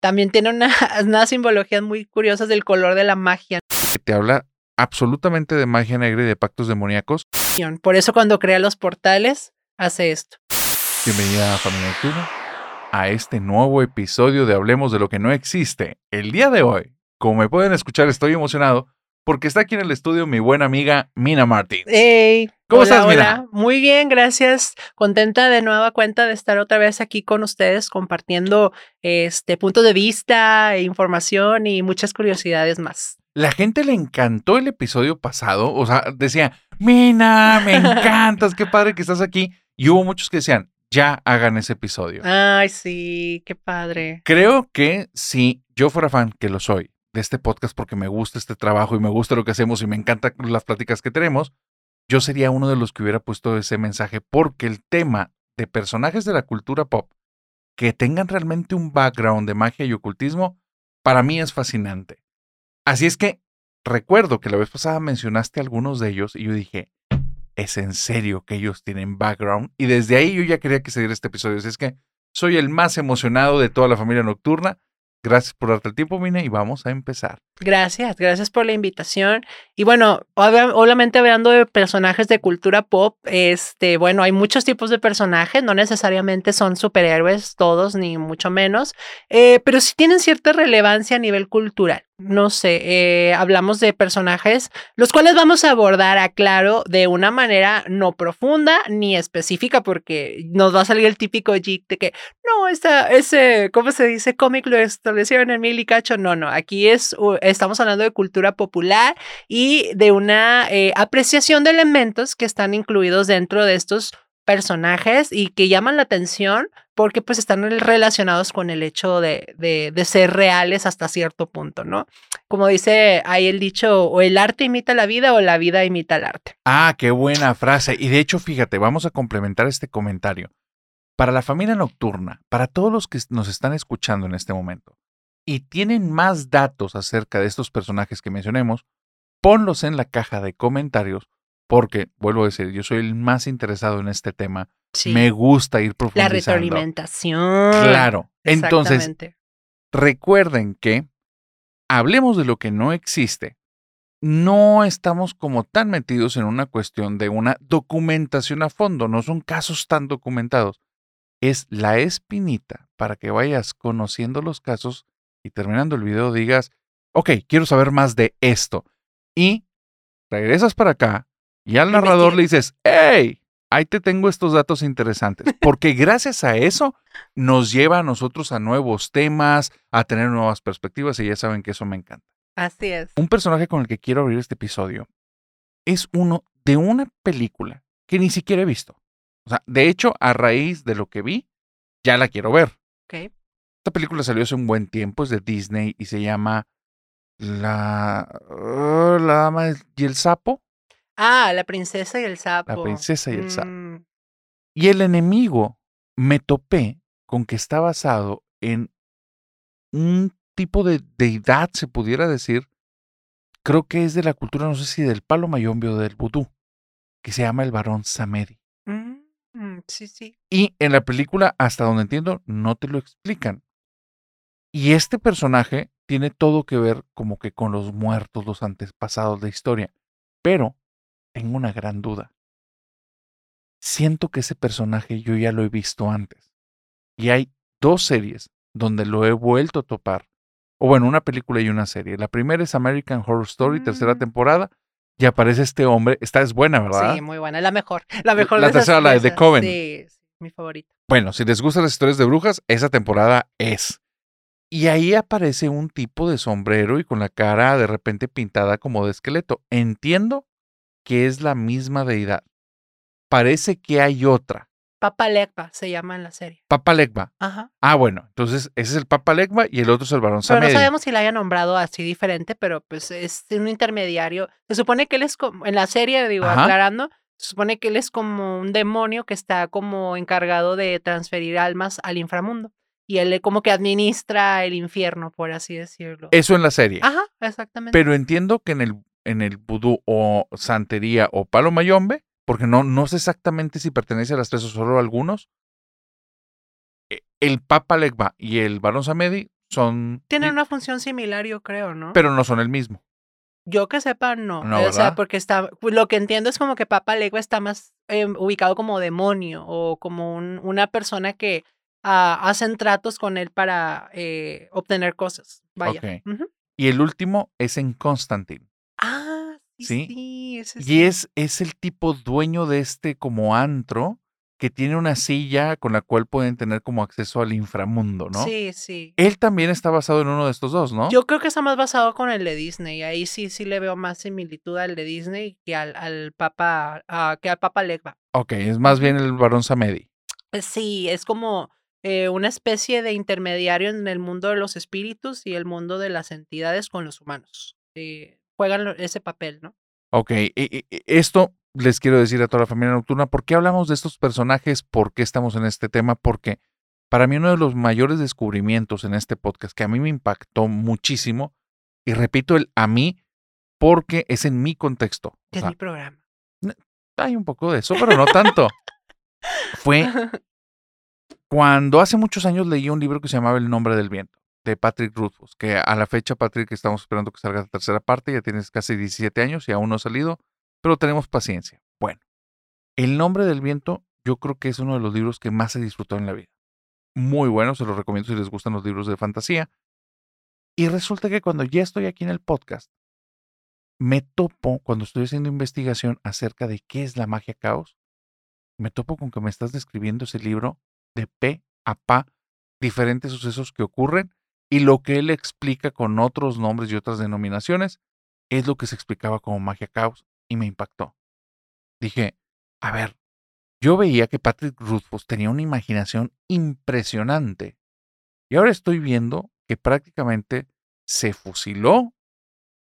También tiene una, unas simbologías muy curiosas del color de la magia. que te habla absolutamente de magia negra y de pactos demoníacos. Por eso cuando crea los portales, hace esto. Bienvenida a Familia Nocturna a este nuevo episodio de Hablemos de lo que no existe. El día de hoy, como me pueden escuchar, estoy emocionado porque está aquí en el estudio mi buena amiga Mina Martin. Hey, ¿Cómo hola, estás, Mina? hola. Muy bien, gracias. Contenta de nueva cuenta de estar otra vez aquí con ustedes compartiendo este punto de vista, información y muchas curiosidades más. La gente le encantó el episodio pasado, o sea, decía, Mina, me encantas, qué padre que estás aquí. Y hubo muchos que decían, ya hagan ese episodio. Ay, sí, qué padre. Creo que si yo fuera fan, que lo soy, de este podcast porque me gusta este trabajo y me gusta lo que hacemos y me encantan las pláticas que tenemos, yo sería uno de los que hubiera puesto ese mensaje porque el tema de personajes de la cultura pop que tengan realmente un background de magia y ocultismo, para mí es fascinante. Así es que recuerdo que la vez pasada mencionaste algunos de ellos y yo dije, es en serio que ellos tienen background y desde ahí yo ya quería que se diera este episodio. Así es que soy el más emocionado de toda la familia nocturna. Gracias por darte el tiempo, Mine, y vamos a empezar. Gracias, gracias por la invitación. Y bueno, obvia- obviamente hablando de personajes de cultura pop, este, bueno, hay muchos tipos de personajes, no necesariamente son superhéroes todos, ni mucho menos, eh, pero sí tienen cierta relevancia a nivel cultural. No sé, eh, hablamos de personajes, los cuales vamos a abordar, aclaro, de una manera no profunda ni específica, porque nos va a salir el típico geek de que, no, esta, ese, ¿cómo se dice? Cómic lo establecieron en mil y cacho. No, no, aquí es, estamos hablando de cultura popular y de una eh, apreciación de elementos que están incluidos dentro de estos personajes y que llaman la atención porque pues están relacionados con el hecho de, de, de ser reales hasta cierto punto, ¿no? Como dice ahí el dicho, o el arte imita la vida o la vida imita el arte. Ah, qué buena frase. Y de hecho, fíjate, vamos a complementar este comentario. Para la familia nocturna, para todos los que nos están escuchando en este momento y tienen más datos acerca de estos personajes que mencionemos, ponlos en la caja de comentarios porque, vuelvo a decir, yo soy el más interesado en este tema. Sí. Me gusta ir la profundizando. retroalimentación. Claro. Entonces, recuerden que hablemos de lo que no existe. No estamos como tan metidos en una cuestión de una documentación a fondo, no son casos tan documentados. Es la espinita para que vayas conociendo los casos y terminando el video digas, ok, quiero saber más de esto. Y regresas para acá y al narrador le dices, hey, ahí te tengo estos datos interesantes. Porque gracias a eso nos lleva a nosotros a nuevos temas, a tener nuevas perspectivas y ya saben que eso me encanta. Así es. Un personaje con el que quiero abrir este episodio es uno de una película que ni siquiera he visto. O sea, de hecho, a raíz de lo que vi, ya la quiero ver. Ok. Esta película salió hace un buen tiempo, es de Disney y se llama La, uh, la Dama y el Sapo. Ah, la princesa y el sapo. princesa y el sapo. Mm, Y el enemigo me topé con que está basado en un tipo de deidad, se pudiera decir. Creo que es de la cultura, no sé si del palo mayombe o del vudú, que se llama el varón Samedi. mm, mm, sí, sí. Y en la película, hasta donde entiendo, no te lo explican. Y este personaje tiene todo que ver como que con los muertos, los antepasados de historia. Pero tengo una gran duda. Siento que ese personaje yo ya lo he visto antes. Y hay dos series donde lo he vuelto a topar. O bueno, una película y una serie. La primera es American Horror Story, tercera Mm. temporada. Y aparece este hombre. Esta es buena, ¿verdad? Sí, muy buena. Es la mejor. La mejor La de tercera, la de The. Coven. Sí, sí, mi favorita. Bueno, si les gustan las historias de brujas, esa temporada es. Y ahí aparece un tipo de sombrero y con la cara de repente pintada como de esqueleto. Entiendo que es la misma deidad. Parece que hay otra. Papa Legba se llama en la serie. Papa Legba. Ajá. Ah, bueno, entonces ese es el Papa Legba y el otro es el Barón Pero no sabemos si la haya nombrado así diferente, pero pues es un intermediario. Se supone que él es como, en la serie, digo, Ajá. aclarando, se supone que él es como un demonio que está como encargado de transferir almas al inframundo. Y él como que administra el infierno, por así decirlo. Eso en la serie. Ajá, exactamente. Pero entiendo que en el, en el vudú o santería o palo mayombe, porque no, no sé exactamente si pertenece a las tres o solo a algunos, e- el Papa Legba y el Barón Samedi son... Tienen una función similar, yo creo, ¿no? Pero no son el mismo. Yo que sepa, no. No, o sea, porque está, lo que entiendo es como que Papa Legua está más eh, ubicado como demonio o como un- una persona que ah, hacen tratos con él para eh, obtener cosas. Vaya. Y el último es en Constantine. Ah, sí, Sí. sí, ese Y es, es el tipo dueño de este como antro que tiene una silla con la cual pueden tener como acceso al inframundo, ¿no? Sí, sí. Él también está basado en uno de estos dos, ¿no? Yo creo que está más basado con el de Disney. Ahí sí, sí le veo más similitud al de Disney que al, al Papa, ah, que al Papa Legba. Ok, es más bien el Barón Samedi. Eh, Sí, es como eh, una especie de intermediario en el mundo de los espíritus y el mundo de las entidades con los humanos. Eh, juegan ese papel, ¿no? Ok, esto les quiero decir a toda la familia nocturna, ¿por qué hablamos de estos personajes? ¿Por qué estamos en este tema? Porque para mí uno de los mayores descubrimientos en este podcast que a mí me impactó muchísimo, y repito el a mí, porque es en mi contexto. O Que es mi programa. hay un poco de eso, pero no tanto. Fue cuando hace muchos años leí un libro que se llamaba El nombre del viento, de Patrick Rothfuss, que a la fecha, Patrick, estamos esperando que salga la tercera parte, ya tienes casi 17 años y aún no ha salido, pero tenemos paciencia. Bueno, El nombre del viento yo creo que es uno de los libros que más he disfrutado en la vida. Muy bueno, se los recomiendo si les gustan los libros de fantasía. Y resulta que cuando ya estoy aquí en el podcast, me topo, cuando estoy haciendo investigación acerca de qué es la magia caos, me topo con que me estás describiendo ese libro de pe a pa, diferentes sucesos que ocurren y lo que él explica con otros nombres y otras denominaciones es lo que se explicaba como magia caos y me impactó. Dije, a ver, yo veía que Patrick Rothfuss tenía una imaginación impresionante y ahora estoy viendo que prácticamente se fusiló.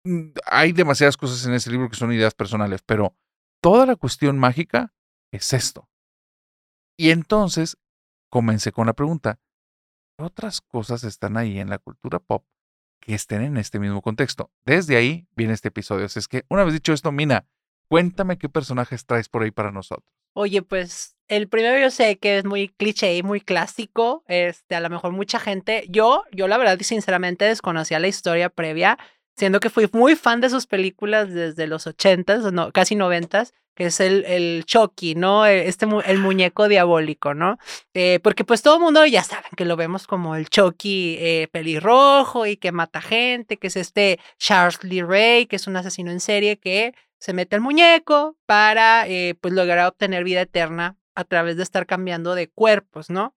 Mm, Hay demasiadas cosas en ese libro que son ideas personales, pero toda la cuestión mágica es esto. Y entonces comencé con la pregunta, ¿qué otras cosas están ahí en la cultura pop que estén en este mismo contexto? Desde ahí viene este episodio. Así es que, una vez dicho esto, Mina, cuéntame qué personajes traes por ahí para nosotros. Oye, pues el primero yo sé que es muy cliché y muy clásico. Este, a lo mejor mucha gente. Yo, yo la verdad y sinceramente desconocía la historia previa, siendo que fui muy fan de sus películas desde los ochentas, no, casi noventas, que es el, el Chucky, ¿no? Eh, Este, el muñeco diabólico, ¿no? Eh, porque pues todo el mundo ya saben que lo vemos como el Chucky eh, pelirrojo y que mata gente, que es este Charles Lee Ray, que es un asesino en serie que se mete al muñeco para eh, pues lograr obtener vida eterna a través de estar cambiando de cuerpos, ¿no?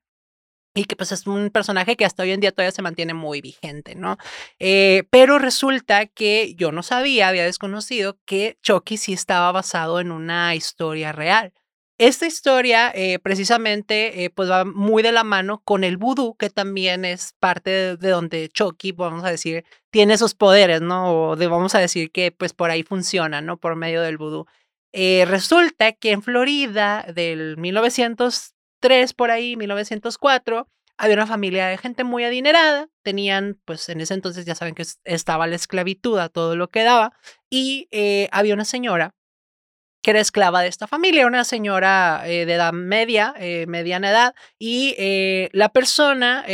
Y que pues es un personaje que hasta hoy en día todavía se mantiene muy vigente, ¿no? Eh, pero resulta que yo no sabía, había desconocido que Chucky sí estaba basado en una historia real. Esta historia eh, precisamente eh, pues va muy de la mano con el vudú, que también es parte de, de donde Chucky, vamos a decir, tiene sus poderes, ¿no? O vamos a decir que pues por ahí funciona, ¿no? Por medio del vudú. Resulta que en Florida del 1903 por ahí, 1904, había una familia de gente muy adinerada, tenían, pues en ese entonces ya saben que es- estaba la esclavitud a todo lo que daba, y eh, había una señora que era esclava de esta familia, una señora eh, de edad media, eh, mediana edad, y eh, la persona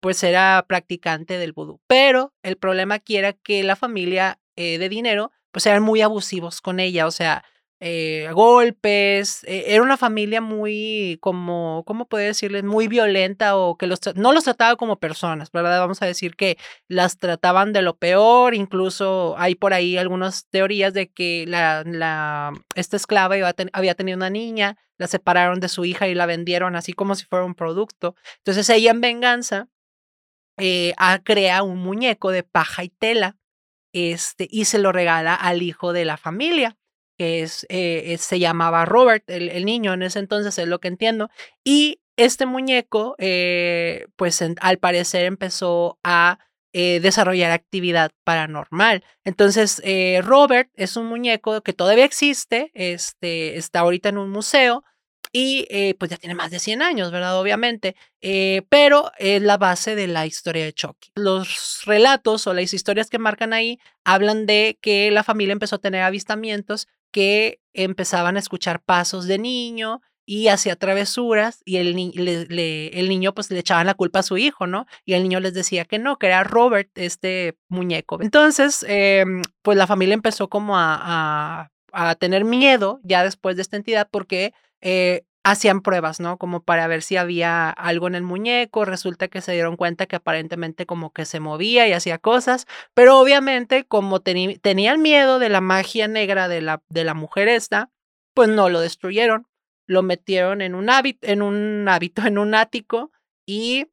pues era practicante del vudú. Pero el problema aquí era que la familia de dinero pues eran muy abusivos con ella, o sea, eh, golpes. eh, era una familia muy, como, ¿cómo puedo decirles? Muy violenta o que los, no los trataba como personas, ¿verdad? Vamos a decir que las trataban de lo peor. Incluso hay por ahí algunas teorías de que la, la, esta esclava iba había tenido una niña, la separaron de su hija y la vendieron así como si fuera un producto. Entonces ella en venganza eh, crea un muñeco de paja y tela este, y se lo regala al hijo de la familia, que es, eh, es- se llamaba Robert, el, el niño en ese entonces, es lo que entiendo. Y este muñeco, eh, pues en- al parecer empezó a eh, desarrollar actividad paranormal. Entonces, eh, Robert es un muñeco que todavía existe, este, está ahorita en un museo. Y eh, pues ya tiene más de 100 años, ¿verdad? Obviamente. Eh, pero es la base de la historia de Chucky. Los relatos o las historias que marcan ahí hablan de que la familia empezó a tener avistamientos que empezaban a escuchar pasos de niño y hacía travesuras y el, ni- le- el niño pues le echaban la culpa a su hijo, ¿no? Y el niño les decía que no, que era Robert, este muñeco. Entonces, em, pues la familia empezó como a, a- a tener miedo ya después de esta entidad porque eh, hacían pruebas, ¿no? Como para ver si había algo en el muñeco. Resulta que se dieron cuenta que aparentemente como que se movía y hacía cosas, pero obviamente como tenían miedo de la magia negra de la, de la mujer esta, pues no lo destruyeron. Lo metieron en un hábito, en un hábito, en un ático y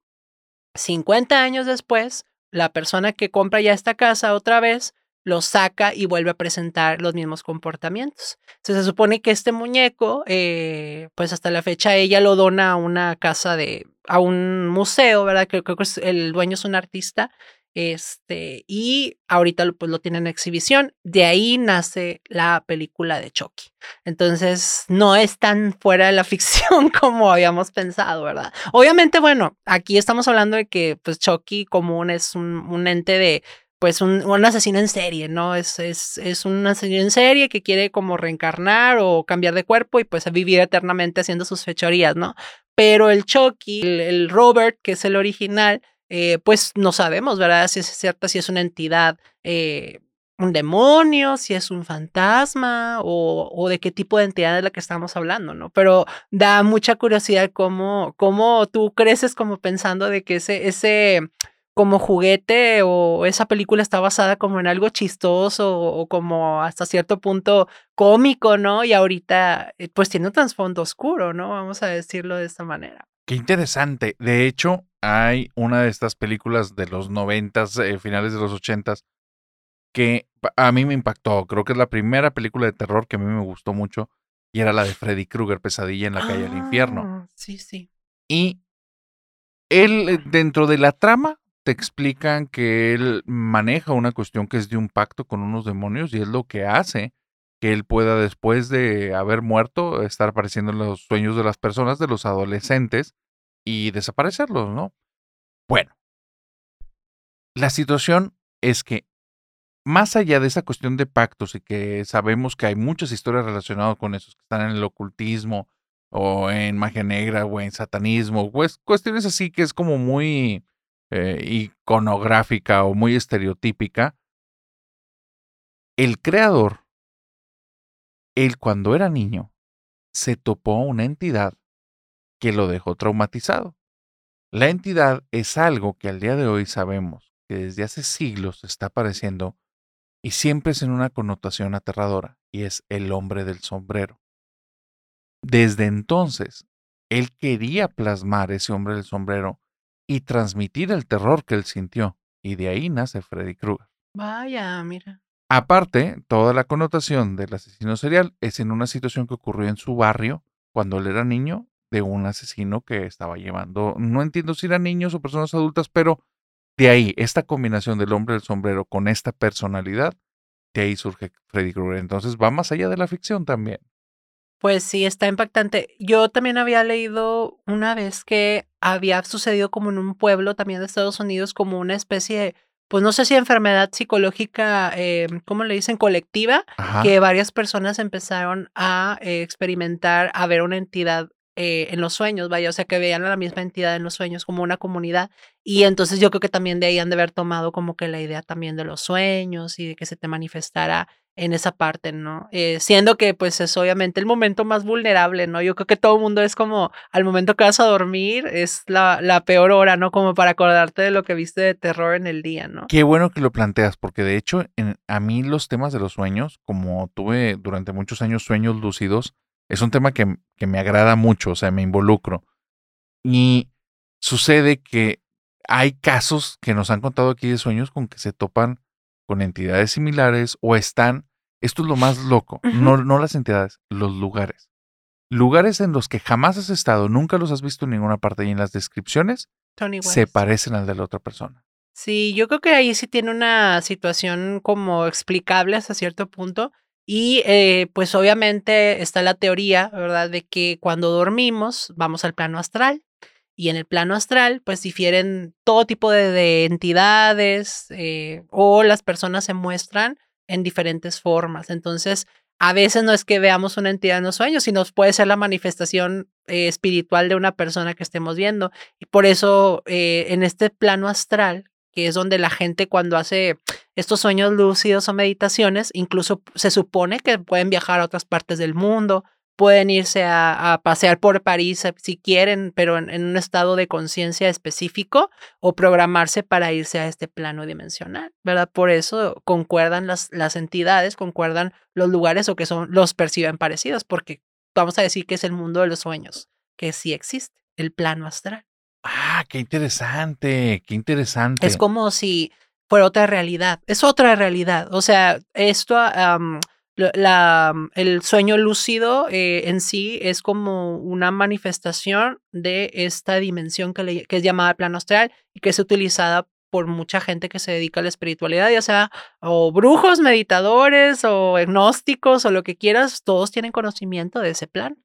50 años después, la persona que compra ya esta casa otra vez lo saca y vuelve a presentar los mismos comportamientos. Se supone que este muñeco, eh, pues hasta la fecha ella lo dona a una casa de, a un museo, ¿verdad? Creo, creo que el dueño es un artista, este, y ahorita lo, pues lo tiene en exhibición. De ahí nace la película de Chucky. Entonces, no es tan fuera de la ficción como habíamos pensado, ¿verdad? Obviamente, bueno, aquí estamos hablando de que, pues, Chucky común es un ente de pues un, un asesino en serie, ¿no? Es, es, es un asesino en serie que quiere como reencarnar o cambiar de cuerpo y pues vivir eternamente haciendo sus fechorías, ¿no? Pero el Chucky, el, Robert, que es el original, eh, pues no sabemos, ¿verdad? Si es cierta, si es una entidad, eh, un demonio, si es un fantasma o, o de qué tipo de entidad es la que estamos hablando, ¿no? Pero da mucha curiosidad cómo, cómo tú creces como pensando de que ese, ese como juguete o esa película está basada como en algo chistoso o, como hasta cierto punto cómico, ¿no? Y ahorita eh, pues tiene un trasfondo oscuro, ¿no? Vamos a decirlo de esta manera. Qué interesante. De hecho, hay una de estas películas de los noventas, eh, finales de los ochentas, que a mí me impactó. Creo que es la primera película de terror que a mí me gustó mucho y era la de Freddy Krueger, Pesadilla en la calle del infierno. Ah, Sí, sí. Y él, eh, dentro de la trama, te explican que él maneja una cuestión que es de un pacto con unos demonios y es lo que hace que él pueda, después de haber muerto, estar apareciendo en los sueños de las personas, de los adolescentes, y desaparecerlos, ¿no? Bueno, la situación es que más allá de esa cuestión de pactos y que sabemos que hay muchas historias relacionadas con esos que están en el ocultismo o en magia negra o en satanismo, pues cuestiones así que es como muy eh, iconográfica o muy estereotípica, el creador, él cuando era niño, se topó una entidad que lo dejó traumatizado. La entidad es algo que al día de hoy sabemos que desde hace siglos está apareciendo y siempre es en una connotación aterradora, y es el hombre del sombrero. Desde entonces, él quería plasmar ese hombre del sombrero y transmitir el terror que él sintió, y de ahí nace Freddy Krueger. Vaya, mira. Aparte, toda la connotación del asesino serial es en una situación que ocurrió en su barrio cuando él era niño de un asesino que estaba llevando, no entiendo si eran niños o personas adultas, pero de ahí, esta combinación del hombre del sombrero con esta personalidad, de ahí surge Freddy Krueger. Entonces va más allá de la ficción también. Pues sí, está impactante. Yo también había leído una vez que había sucedido como en un pueblo también de Estados Unidos, como una especie de, pues no sé si enfermedad psicológica, eh, ¿cómo le dicen? Colectiva, Ajá. que varias personas empezaron a eh, experimentar, a ver una entidad eh, en los sueños, vaya, o sea, que veían a la misma entidad en los sueños como una comunidad. Y entonces yo creo que también de ahí han de haber tomado como que la idea también de los sueños y de que se te manifestara en esa parte, ¿no? Eh, siendo que pues es obviamente el momento más vulnerable, ¿no? Yo creo que todo el mundo es como al momento que vas a dormir es la, la, peor hora, ¿no? Como para acordarte de lo que viste de terror en el día, ¿no? Qué bueno que lo planteas, porque de hecho a mí los temas de los sueños, como tuve durante muchos años sueños lúcidos, es un tema que, que me agrada mucho, o sea, me involucro. Y sucede que hay casos que nos han contado aquí de sueños con que se topan con entidades similares o están, esto es lo más loco, no, no las entidades, los lugares. Lugares en los que jamás has estado, nunca los has visto en ninguna parte y en las descripciones se parecen al de la otra persona. Sí, yo creo que ahí sí tiene una situación como explicable hasta cierto punto. Y eh, pues obviamente está la teoría, ¿verdad? De que cuando dormimos vamos al plano astral y en el plano astral, pues difieren todo tipo de, entidades eh, o las personas se muestran en diferentes formas. Entonces, a veces no es que veamos una entidad en los sueños, sino puede ser la manifestación eh, espiritual de una persona que estemos viendo. Y por eso, eh, en este plano astral, que es donde la gente cuando hace estos sueños lúcidos o meditaciones, incluso se supone que pueden viajar a otras partes del mundo, pueden irse a, pasear por París eh, si quieren, pero en, un estado de conciencia específico o programarse para irse a este plano dimensional, ¿verdad? Por eso concuerdan las, las entidades, concuerdan los lugares o que son, los perciben parecidos, porque vamos a decir que es el mundo de los sueños, que sí existe, el plano astral. Ah, qué interesante, qué interesante. Es como si fuera otra realidad, es otra realidad. O sea, esto la, mm, el sueño lúcido eh, en sí es como una manifestación de esta dimensión que, que es llamada plano astral y que es utilizada por mucha gente que se dedica a la espiritualidad, ya sea o brujos, meditadores o agnósticos o lo que quieras, todos tienen conocimiento de ese plano.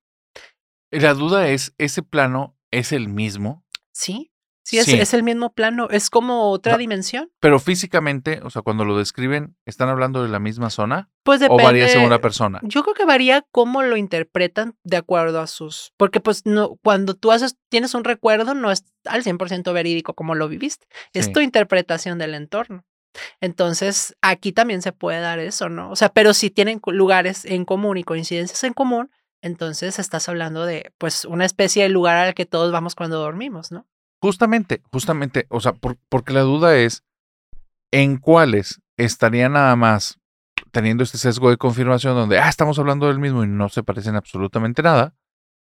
La duda es, ¿ese plano es el mismo? Sí. Sí, es, el mismo plano, es como otra dimensión. Pero físicamente, o sea, cuando lo describen, ¿están hablando de la misma zona? Pues depende. ¿O varía según la persona? Yo creo que varía cómo lo interpretan de acuerdo a sus... Porque pues no, cuando tú haces, tienes un recuerdo, no es al 100% verídico como lo viviste. Es tu interpretación del entorno. Entonces, aquí también se puede dar eso, ¿no? O sea, pero si tienen lugares en común y coincidencias en común, entonces estás hablando de, pues, una especie de lugar al que todos vamos cuando dormimos, ¿no? Justamente, justamente, o sea, porque la duda es en cuáles estaría nada más teniendo este sesgo de confirmación donde, ah, estamos hablando del mismo y no se parecen absolutamente nada,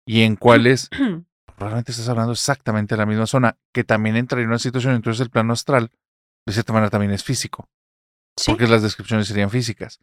y en cuáles probablemente estás hablando exactamente de la misma zona, que también entraría en una situación, entonces el plano astral, de cierta manera, también es físico, porque las descripciones serían físicas.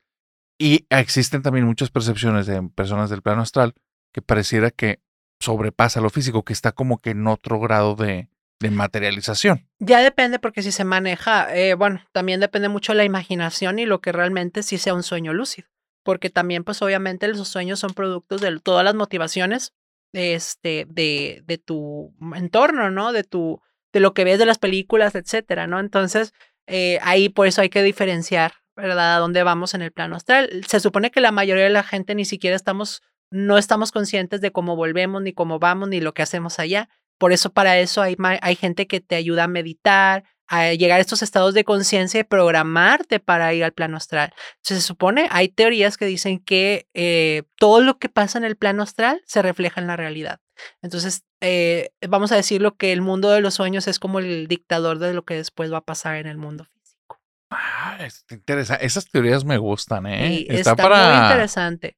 Y existen también muchas percepciones de personas del plano astral que pareciera que sobrepasa lo físico, que está como que en otro grado de, de materialización. Ya depende porque si se maneja, eh, bueno, también depende mucho la imaginación y lo que realmente sí sea un sueño lúcido, porque también pues obviamente los sueños son productos de todas las motivaciones este, de, de tu entorno, ¿no? De tu, de lo que ves de las películas, etcétera, ¿no? Entonces, eh, ahí por eso hay que diferenciar, ¿verdad? A dónde vamos en el plano astral. Se supone que la mayoría de la gente ni siquiera estamos, no estamos conscientes de cómo volvemos, ni cómo vamos, ni lo que hacemos allá. Por eso para eso hay, hay gente que te ayuda a meditar, a llegar a estos estados de conciencia y programarte para ir al plano astral. Entonces, se supone, hay teorías que dicen que eh, todo lo que pasa en el plano astral se refleja en la realidad. Entonces, eh, vamos a decirlo que el mundo de los sueños es como el dictador de lo que después va a pasar en el mundo físico. Ah, interesa. Esas teorías me gustan, ¿eh? está, para... muy interesante.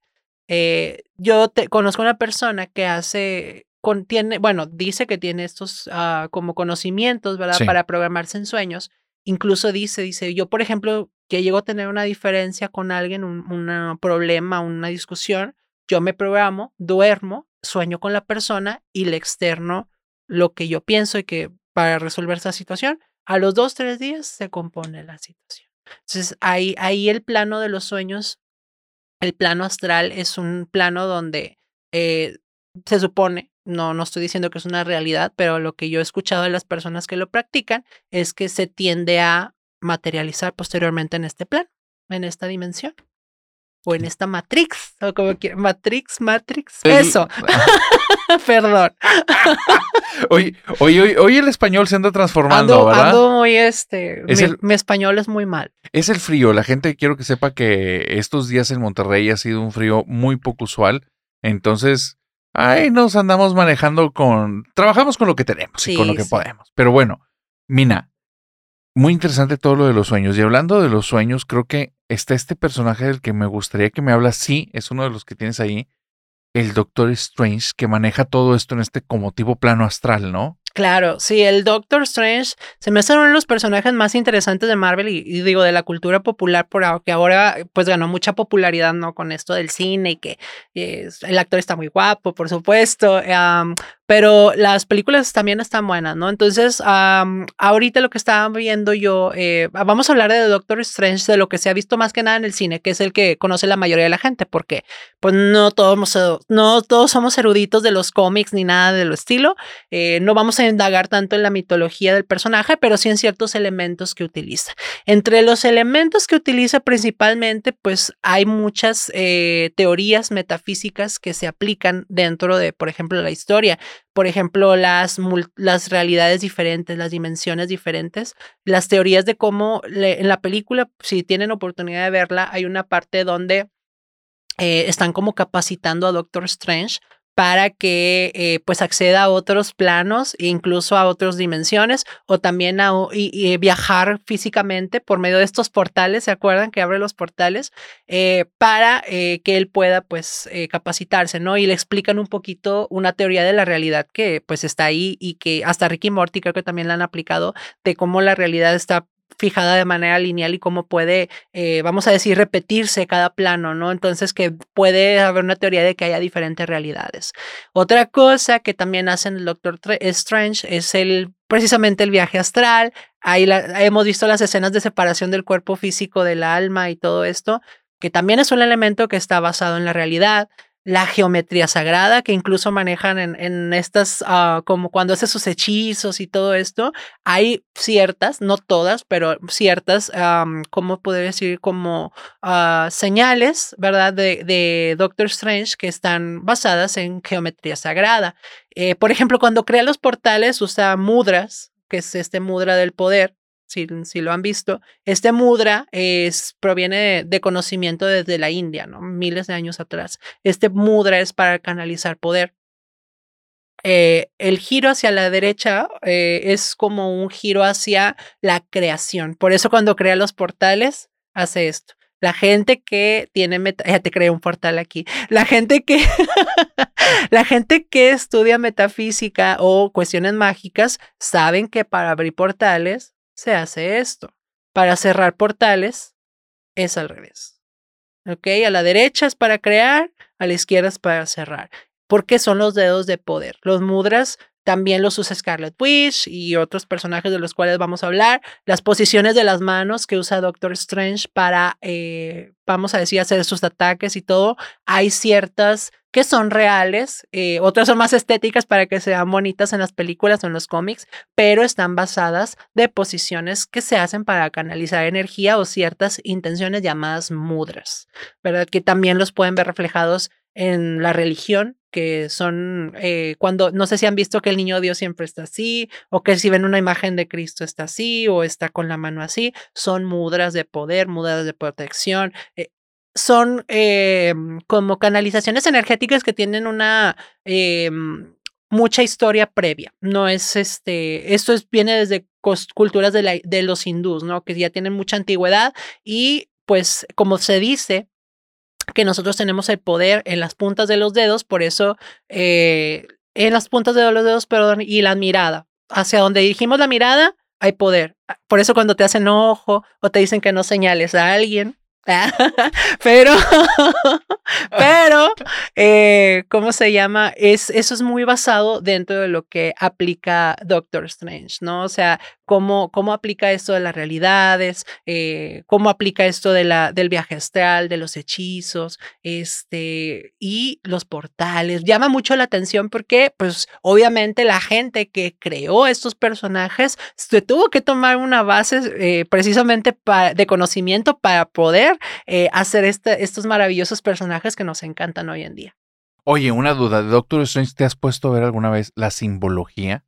Eh, yo te, conozco una persona que hace contiene, bueno, dice que tiene estos ah, como conocimientos, ¿verdad? Para programarse en sueños. Incluso dice, dice, yo, por ejemplo, que llego a tener una diferencia con alguien, un problema, una discusión, yo me programo, duermo, sueño con la persona y le externo lo que yo pienso y que para resolver esa situación, a los dos, tres días se compone la situación. Entonces, ahí, ahí el plano de los sueños, el plano astral es un plano donde eh, se supone no, no estoy diciendo que es una realidad, pero lo que yo he escuchado de las personas que lo practican es que se tiende a materializar posteriormente en este plan, en esta dimensión. o en esta Matrix, o como quieran, Matrix, Matrix, eso, perdón. Hoy, hoy, hoy, hoy el español se anda transformando, Ando, ¿verdad? ando muy, este, Es mi, el- mi español es muy mal. Es el frío. La gente quiero que sepa que estos días en Monterrey ha sido un frío muy poco usual. Entonces, ahí nos andamos manejando con. Trabajamos con lo que tenemos y con lo que sí. podemos. Pero bueno, Mina, muy interesante todo lo de los sueños. Y hablando de los sueños, creo que está este personaje del que me gustaría que me hablas. Sí, es uno de los que tienes ahí. El Doctor Strange, que maneja todo esto en este como tipo plano astral, ¿no? Claro, sí, el Doctor Strange se me hace uno de los personajes más interesantes de Marvel y, digo de la cultura popular, porque ahora pues ganó mucha popularidad, ¿no? Con esto del cine y que eh, el actor está muy guapo, por supuesto, pero las películas también están buenas, ¿no? Entonces, ahorita lo que estaba viendo yo, eh, vamos a hablar de Doctor Strange, de lo que se ha visto más que nada en el cine, que es el que conoce la mayoría de la gente, porque pues no todos, no todos somos eruditos de los cómics ni nada de lo estilo. Eh, no vamos a indagar tanto en la mitología del personaje, pero sí en ciertos elementos que utiliza. Entre los elementos que utiliza principalmente, pues hay muchas eh, teorías metafísicas que se aplican dentro de, por ejemplo, la historia. Por ejemplo, las, las realidades diferentes, las dimensiones diferentes, las teorías de cómo en la película, si tienen oportunidad de verla, hay una parte donde eh, están como capacitando a Doctor Strange para que eh, pues acceda a otros planos incluso a otras dimensiones o también a viajar físicamente por medio de estos portales, ¿se acuerdan que abre los portales? Eh, para eh, que él pueda pues capacitarse, ¿no? Y le explican un poquito una teoría de la realidad que pues está ahí y que hasta Ricky Morty creo que también la han aplicado de cómo la realidad está fijada de manera lineal y cómo puede, eh, vamos a decir, repetirse cada plano, ¿no? Entonces que puede haber una teoría de que haya diferentes realidades. Otra cosa que también hacen el Doctor Strange es el precisamente el viaje astral. Ahí hemos visto las escenas de separación del cuerpo físico del alma y todo esto, que también es un elemento que está basado en la realidad la geometría sagrada que incluso manejan en, en estas, uh, como cuando hace sus hechizos y todo esto, hay ciertas, no todas, pero ciertas, um, ¿cómo poder decir? Como uh, señales, ¿verdad? De, de, Doctor Strange que están basadas en geometría sagrada. Eh, por ejemplo, cuando crea los portales usa mudras, que es este mudra del poder, si, si, lo han visto, este mudra es, proviene de, conocimiento desde la India, ¿no? Miles de años atrás. Este mudra es para canalizar poder. Eh, el giro hacia la derecha eh, es como un giro hacia la creación. Por eso cuando crea los portales, hace esto. La gente que tiene meta, ya te creé un portal aquí. La gente que la gente que estudia metafísica o cuestiones mágicas saben que para abrir portales se hace esto. Para cerrar portales es al revés. ¿Ok? A la derecha es para crear, a la izquierda es para cerrar. Porque son los dedos de poder. Los mudras también los usa Scarlet Witch y otros personajes de los cuales vamos a hablar. Las posiciones de las manos que usa Doctor Strange para, eh, vamos a decir, hacer sus ataques y todo. Hay ciertas que son reales, eh, otras son más estéticas para que sean bonitas en las películas o en los cómics, pero están basadas de posiciones que se hacen para canalizar energía o ciertas intenciones llamadas mudras, ¿verdad? Que también los pueden ver reflejados en la religión, que son eh, cuando, no sé si han visto que el niño Dios siempre está así, o que si ven una imagen de Cristo está así, o está con la mano así, son mudras de poder, mudras de protección. Eh, son eh, como canalizaciones energéticas que tienen una eh, mucha historia previa. No es este, esto es, viene desde culturas de, la, de los hindús, ¿no? Que ya tienen mucha antigüedad y pues como se dice, que nosotros tenemos el poder en las puntas de los dedos, por eso eh, en las puntas de los dedos, perdón, y la mirada. Hacia donde dirigimos la mirada, hay poder. Por eso cuando te hacen ojo o te dicen que no señales a alguien, pero, pero, eh, ¿cómo se llama? Es, eso es muy basado dentro de lo que aplica Doctor Strange, ¿no? O sea, cómo, cómo aplica esto de las realidades, eh, cómo aplica esto de la, del viaje astral, de los hechizos, este, y los portales. Llama mucho la atención porque, pues, obviamente la gente que creó estos personajes se tuvo que tomar una base eh, precisamente de conocimiento para poder poder eh, hacer este, estos maravillosos personajes que nos encantan hoy en día. Oye, una duda, Doctor Strange, ¿te has puesto a ver alguna vez la simbología?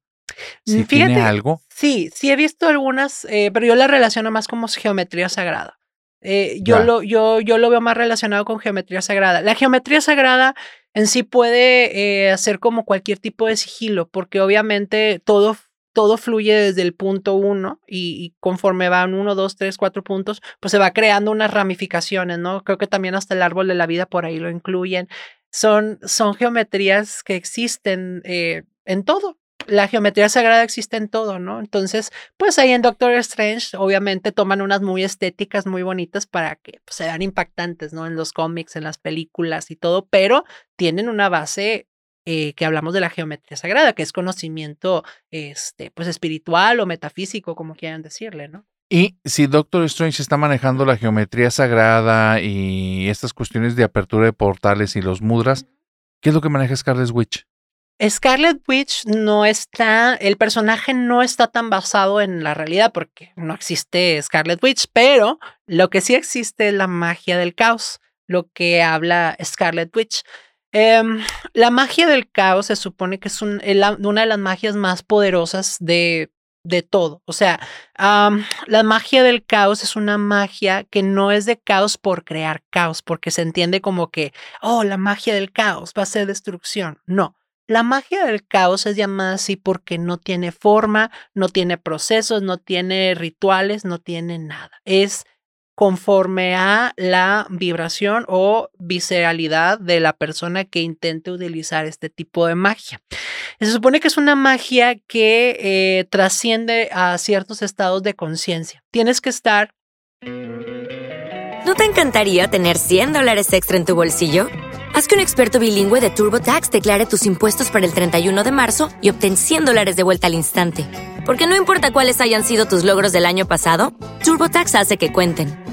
Si tiene algo. Sí, sí he visto algunas, eh, pero yo la relaciono más como geometría sagrada. Eh, yo, lo, yo, yo lo veo más relacionado con geometría sagrada. La geometría sagrada en sí puede eh, hacer como cualquier tipo de sigilo, porque obviamente todo, todo fluye desde el punto uno y, conforme van uno, dos, tres, cuatro puntos, pues se va creando unas ramificaciones, ¿no? Creo que también hasta el árbol de la vida por ahí lo incluyen. Son, son geometrías que existen eh, en todo, la geometría sagrada existe en todo, ¿no? Entonces, pues ahí en Doctor Strange, obviamente toman unas muy estéticas, muy bonitas para que pues, sean impactantes, ¿no? En los cómics, en las películas y todo, pero tienen una base eh, que hablamos de la geometría sagrada, que es conocimiento, este, pues espiritual o metafísico, como quieran decirle, ¿no? Y si Doctor Strange está manejando la geometría sagrada y estas cuestiones de apertura de portales y los mudras, ¿qué es lo que maneja Scarlet Witch? Scarlet Witch no está, el personaje no está tan basado en la realidad porque no existe Scarlet Witch, pero lo que sí existe es la magia del caos, lo que habla Scarlet Witch. Em, la magia del caos se supone que es una de las magias más poderosas de, de todo. O sea, la magia del caos es una magia que no es de caos por crear caos, porque se entiende como que, oh, la magia del caos va a ser destrucción. No, la magia del caos es llamada así porque no tiene forma, no tiene procesos, no tiene rituales, no tiene nada. Es conforme a la vibración o visceralidad de la persona que intente utilizar este tipo de magia. Se supone que es una magia que eh, trasciende a ciertos estados de conciencia. Tienes que estar... ¿No te encantaría tener 100 dólares extra en tu bolsillo? Haz que un experto bilingüe de TurboTax declare tus impuestos para el 31 de marzo y obtén 100 dólares de vuelta al instante. Porque no importa cuáles hayan sido tus logros del año pasado, TurboTax hace que cuenten.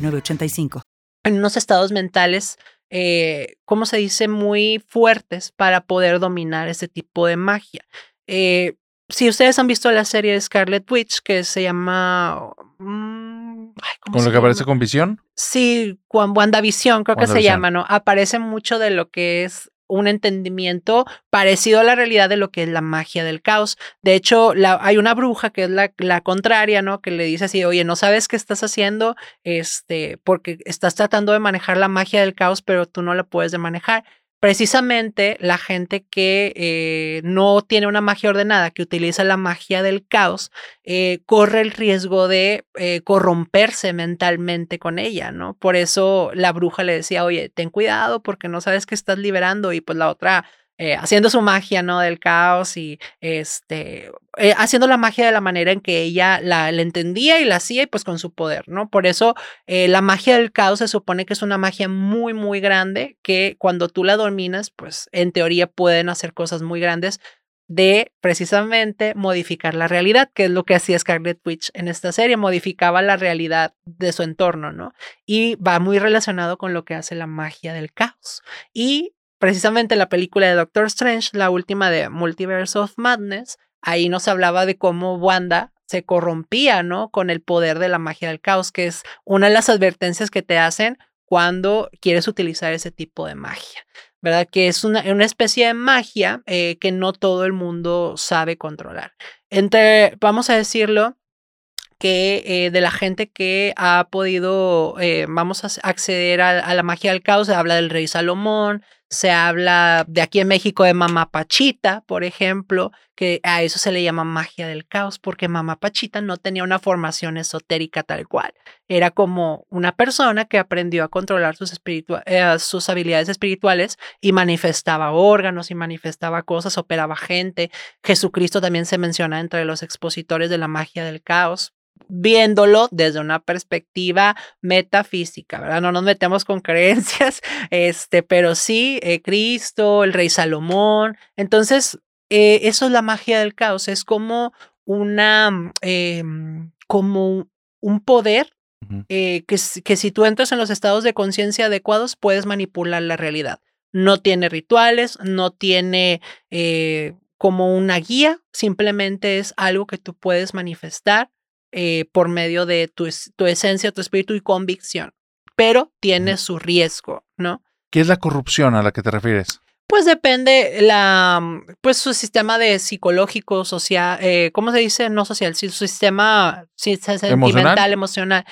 9069 en unos estados mentales, eh, ¿cómo se dice? Muy fuertes para poder dominar ese tipo de magia. Eh, si ustedes han visto la serie de Scarlet Witch, que se llama... Mm, ¿Con lo que aparece con visión? Sí, con WandaVision, creo que se llama, ¿no? Aparece mucho de lo que es un entendimiento parecido a la realidad de lo que es la magia del caos. De hecho, hay una bruja que es la, la, contraria, ¿no? Que le dice así, oye, no sabes qué estás haciendo, este, porque estás tratando de manejar la magia del caos, pero tú no la puedes de manejar precisamente la gente que eh, no tiene una magia ordenada, que utiliza la magia del caos, eh, corre el riesgo de eh, corromperse mentalmente con ella, ¿no? Por eso la bruja le decía, oye, ten cuidado porque no sabes que estás liberando y pues la otra eh, haciendo su magia, ¿no? Del caos y este, eh, haciendo la magia de la manera en que ella la, entendía y la hacía y pues con su poder, ¿no? Por eso eh, la magia del caos se supone que es una magia muy, muy grande que cuando tú la dominas, pues en teoría pueden hacer cosas muy grandes de precisamente modificar la realidad, que es lo que hacía Scarlet Witch en esta serie, modificaba la realidad de su entorno, ¿no? Y va muy relacionado con lo que hace la magia del caos. Y precisamente la película de Doctor Strange, la última de Multiverse of Madness, ahí nos hablaba de cómo Wanda se corrompía, ¿no? Con el poder de la magia del caos, que es una de las advertencias que te hacen cuando quieres utilizar ese tipo de magia, ¿verdad? Que es una, especie de magia eh, que no todo el mundo sabe controlar. Entre, vamos a decirlo, que eh, de la gente que ha podido, eh, vamos a acceder a, la magia del caos, se habla del rey Salomón, Se habla de aquí en México de Mamá Pachita, por ejemplo, que a eso se le llama magia del caos, porque Mamá Pachita no tenía una formación esotérica tal cual. Era como una persona que aprendió a controlar sus, eh, sus habilidades espirituales y manifestaba órganos y manifestaba cosas, operaba gente. Jesucristo también se menciona entre los expositores de la magia del caos viéndolo desde una perspectiva metafísica, ¿verdad? No nos metemos con creencias, este, pero sí, eh, Cristo, el rey Salomón. Entonces, eh, eso es la magia del caos, es como una, em, como un poder eh, que, que si tú entras en los estados de conciencia adecuados, puedes manipular la realidad. No tiene rituales, no tiene como una guía, simplemente es algo que tú puedes manifestar eh, por medio de tu, tu, esencia, tu espíritu y convicción, pero tiene su riesgo, ¿no? ¿Qué es la corrupción a la que te refieres? Pues depende la, pues su sistema de psicológico, social, eh, ¿cómo se dice? No social, su sistema sentimental, emocional.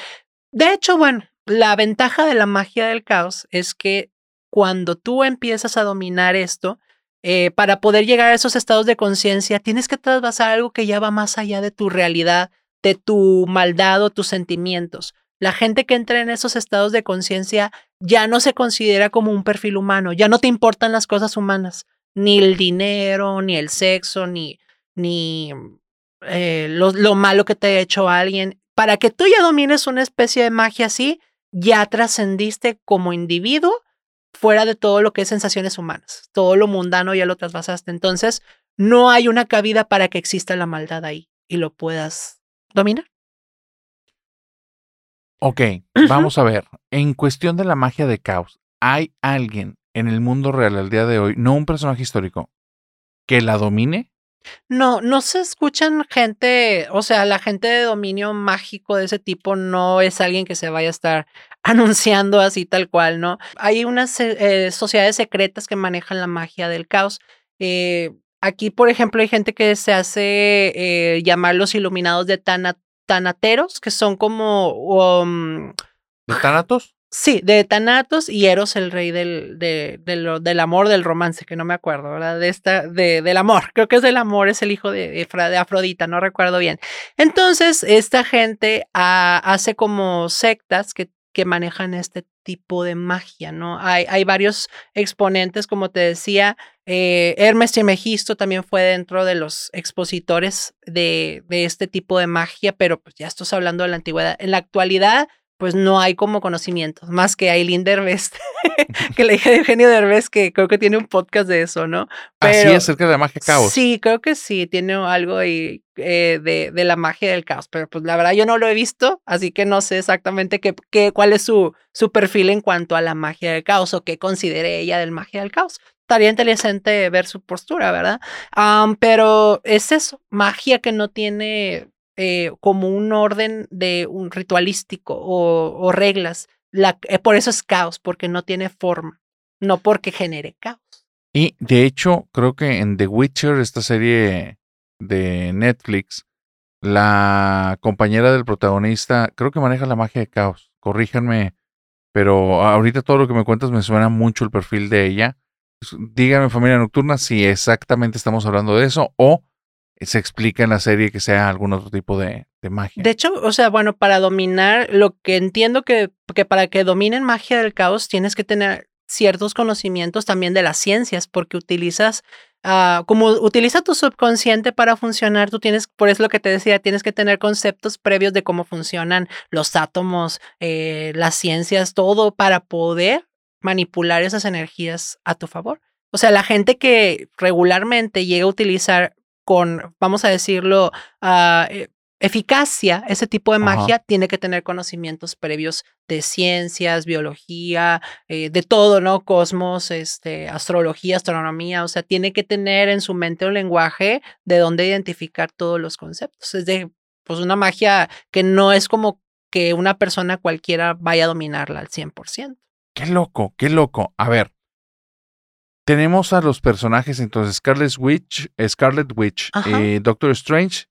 De hecho, bueno, la ventaja de la magia del caos es que cuando tú empiezas a dominar esto, eh, para poder llegar a esos estados de conciencia, tienes que trasvasar algo que ya va más allá de tu realidad, de tu maldad o tus sentimientos. La gente que entra en esos estados de conciencia ya no se considera como un perfil humano, ya no te importan las cosas humanas, ni el dinero, ni el sexo, ni, ni eh, lo, lo malo que te ha hecho alguien. Para que tú ya domines una especie de magia así, ya trascendiste como individuo fuera de todo lo que es sensaciones humanas. Todo lo mundano ya lo trasvasaste. Entonces, no hay una cabida para que exista la maldad ahí y lo puedas domina. Ok, vamos a ver. En cuestión de la magia de caos, ¿hay alguien en el mundo real al día de hoy, no un personaje histórico, que la domine? No, no se escuchan gente, o sea, la gente de dominio mágico de ese tipo no es alguien que se vaya a estar anunciando así tal cual, ¿no? Hay unas eh, sociedades secretas que manejan la magia del caos. Eh, Aquí, por ejemplo, hay gente que se hace eh, llamar los iluminados de tanateros, que son como... Um, ¿De tanatos? Sí, de Tanatos y Eros, el rey del, de, del amor, del romance, que no me acuerdo, ¿verdad? De esta, de, del amor, creo que es del amor, es el hijo de, de Afrodita, no recuerdo bien. Entonces, esta gente hace como sectas que que manejan este tipo de magia, ¿no? Hay, hay varios exponentes, como te decía, eh, Hermes Trismegisto también fue dentro de los expositores de, de, este tipo de magia, pero pues ya estás hablando de la antigüedad. En la actualidad, pues no hay como conocimientos, más que Aileen Derbez, que le dije de Eugenio Derbez, que creo que tiene un podcast de eso, ¿no? Pero, Así acerca de la magia caos. Sí, creo que sí, tiene algo eh, de, de, la magia del caos, pero pues la verdad yo no lo he visto, así que no sé exactamente qué, qué, cuál es su, su perfil en cuanto a la magia del caos o qué considere ella del magia del caos. Estaría interesante ver su postura, ¿verdad? pero es eso, magia que no tiene eh, como un orden de un ritualístico o, reglas. La, eh, por eso es caos, porque no tiene forma, no porque genere caos. Y de hecho, creo que en The Witcher, esta serie de Netflix, la compañera del protagonista, creo que maneja la magia de caos. Corríjanme, pero ahorita todo lo que me cuentas me suena mucho el perfil de ella. Díganme, familia nocturna, si exactamente estamos hablando de eso o se explica en la serie que sea algún otro tipo de, magia. De hecho, o sea, bueno, para dominar, lo que entiendo que, que para que dominen magia del caos tienes que tener ciertos conocimientos también de las ciencias, porque utilizas, uh, como utiliza tu subconsciente para funcionar, tú tienes, por eso lo que te decía, tienes que tener conceptos previos de cómo funcionan los átomos, eh, las ciencias, todo para poder manipular esas energías a tu favor. O sea, la gente que regularmente llega a utilizar con, vamos a decirlo, uh, eficacia, ese tipo de magia, tiene que tener conocimientos previos de ciencias, biología, eh, de todo, ¿no? Cosmos, este, astrología, astronomía, o sea, tiene que tener en su mente un lenguaje de donde identificar todos los conceptos. Es de, pues, una magia que no es como que una persona cualquiera vaya a dominarla al 100%. Qué loco, qué loco. A ver, tenemos a los personajes entonces Scarlet Witch, Scarlet Witch, eh, Doctor Strange.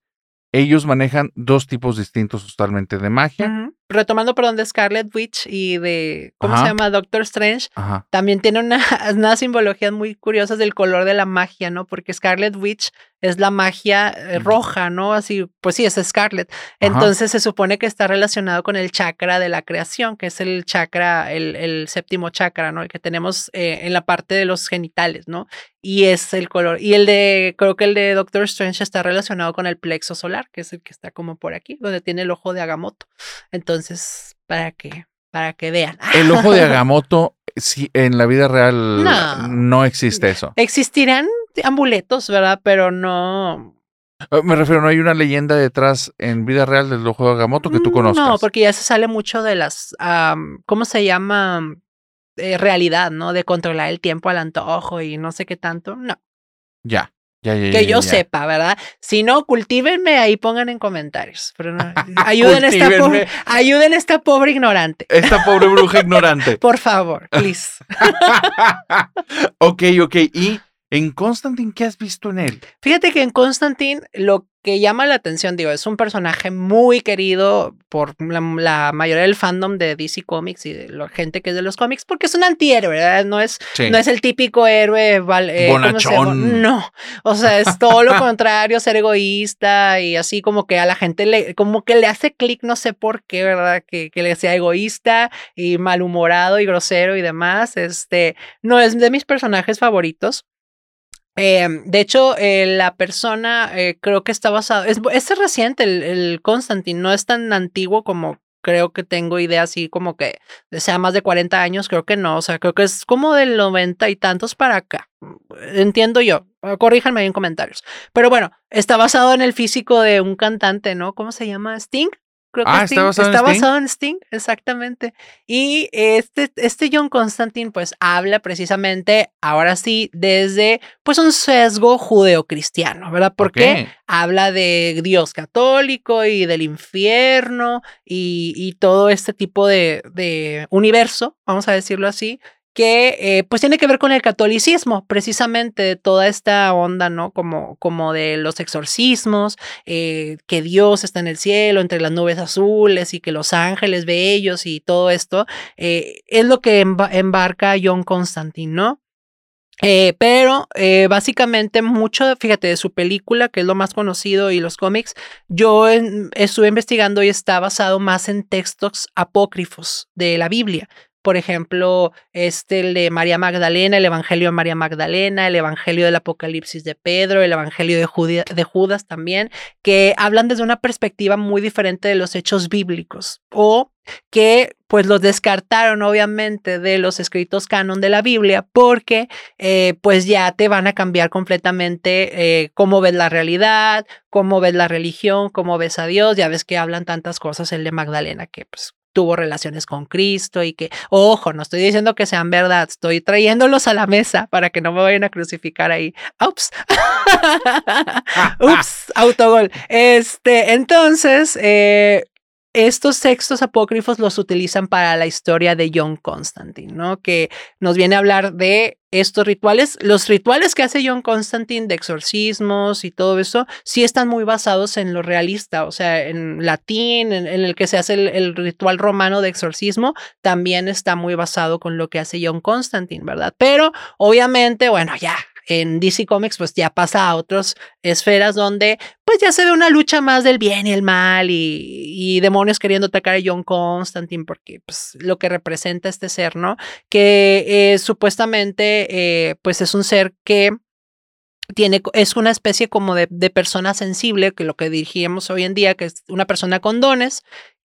Ellos manejan dos tipos distintos totalmente de magia, retomando, perdón, de Scarlet Witch y de, ¿cómo Ajá. se llama? Doctor Strange, Ajá. también tiene una, unas simbologías muy curiosas del color de la magia, ¿no? Porque Scarlet Witch es la magia eh, roja, ¿no? Así, pues sí, es Scarlet. Entonces se supone que está relacionado con el chakra de la creación, que es el chakra, el, el séptimo chakra, ¿no? El que tenemos eh, en la parte de los genitales, ¿no? Y es el color. Y el de, creo que el de Doctor Strange está relacionado con el plexo solar, que es el que está como por aquí, donde tiene el ojo de Agamotto. Entonces, para que, para que vean. El ojo de Agamotto, sí, en la vida real No. no existe eso. Existirán amuletos, ¿verdad? Pero no. Eh, Me refiero, no hay una leyenda detrás en vida real del ojo de Agamotto que tú Mm, conozcas. No, porque ya se sale mucho de las, am, ¿cómo se llama? Eh, realidad, ¿no? De controlar el tiempo al antojo y no sé qué tanto. No, Ya, ya, ya. que ya, yo sepa, ¿verdad? Si no, cultívenme ahí, pongan en comentarios. Pero no, ayuden, esta pobre, ayuden a esta pobre ignorante. Esta pobre bruja ignorante. Por favor, please. ok, ok. ¿Y en Constantine qué has visto en él? Fíjate que en Constantine lo que llama la atención, digo, es un personaje muy querido por la, la mayoría del fandom de DC Comics y de la gente que es de los cómics, porque es un antihéroe, ¿verdad? No es, Sí. no es el típico héroe val- eh. Bonachón. No, o sea, es todo lo contrario, ser egoísta y así como que a la gente le, como que le hace clic, no sé por qué, ¿verdad? Que, que le sea egoísta y malhumorado y grosero y demás. Este, no es de mis personajes favoritos. Eh, de hecho, eh, la persona eh, creo que está basado, es, es reciente el, el no es tan antiguo como creo que tengo idea así como que sea más de 40 años, creo que no, o sea, creo que es como del 90 y tantos para acá, entiendo yo, eh, corríjanme ahí en comentarios, pero bueno, está basado en el físico de un cantante, ¿no? ¿Cómo se llama? Sting. Creo que Ah, Sting, ¿está basado en está Sting? basado en Sting, exactamente. Y este, este John Constantine, pues habla precisamente, ahora sí, desde pues un sesgo judeocristiano, ¿verdad? Porque habla de Dios católico y del infierno y, y todo este tipo de, de universo, vamos a decirlo así, que eh, pues tiene que ver con el catolicismo, precisamente de toda esta onda, ¿no? Como, como de los exorcismos, eh, que Dios está en el cielo, entre las nubes azules y que los ángeles bellos y todo esto, eh, es lo que emba- embarca John Constantine, ¿no? Pero básicamente mucho, fíjate, de su película, que es lo más conocido, y los cómics, yo estuve investigando y está basado más en textos apócrifos de la Biblia. Por ejemplo, este el de María Magdalena, el Evangelio de María Magdalena, el Evangelio del Apocalipsis de Pedro, el Evangelio de, de Judas también, que hablan desde una perspectiva muy diferente de los hechos bíblicos o que pues los descartaron obviamente de los escritos canon de la Biblia porque eh, pues ya te van a cambiar completamente eh, cómo ves la realidad, cómo ves la religión, cómo ves a Dios, ya ves que hablan tantas cosas el de Magdalena que pues tuvo relaciones con Cristo y que, ojo, no estoy diciendo que sean verdad, estoy trayéndolos a la mesa para que no me vayan a crucificar ahí. Ups. Ups, autogol. Este, entonces, eh, estos textos apócrifos los utilizan para la historia de John Constantine, ¿no? Que nos viene a hablar de estos rituales. Los rituales que hace John Constantine de exorcismos y todo eso, sí están muy basados en lo realista, o sea, en latín, en, el que se hace el, el ritual romano de exorcismo, también está muy basado con lo que hace John Constantine, ¿verdad? Pero obviamente, bueno, ya. En DC Comics, pues ya pasa a otras esferas donde, pues ya se ve una lucha más del bien y el mal y, demonios queriendo atacar a John Constantine porque, pues, lo que representa este ser, ¿no? Que eh, supuestamente, eh, pues, es un ser que tiene, es una especie como de, de persona sensible, que lo que dirigimos hoy en día, que es una persona con dones,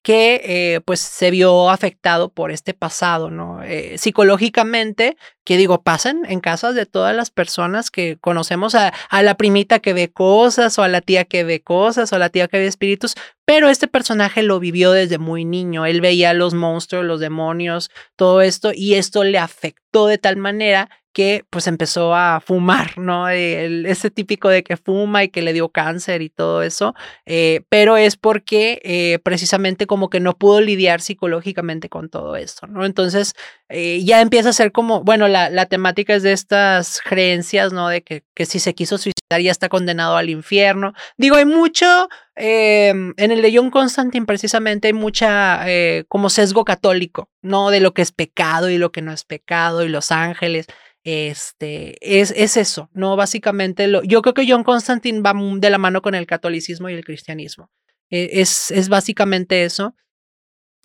que eh, pues se vio afectado por este pasado, ¿no? Eh, psicológicamente, que digo, pasan en casas de todas las personas que conocemos a, a, la primita que ve cosas, o a la tía que ve cosas, o a la tía que ve espíritus, pero este personaje lo vivió desde muy niño, él veía los monstruos, los demonios, todo esto, y esto le afectó de tal manera que pues empezó a fumar, ¿no? Ese típico de que fuma y que le dio cáncer y todo eso, eh, pero es porque eh, precisamente como que no pudo lidiar psicológicamente con todo esto, ¿no? Entonces eh, ya empieza a ser como, bueno, la, la, temática es de estas creencias, ¿no? De que, que si se quiso suicidar ya está condenado al infierno. Digo, hay mucho, en el de John Constantine precisamente hay mucha como sesgo católico, ¿no? De lo que es pecado y lo que no es pecado y los ángeles. Este, es, es eso, ¿no? Básicamente, lo, yo creo que John Constantine va de la mano con el catolicismo y el cristianismo. E, es, es básicamente eso.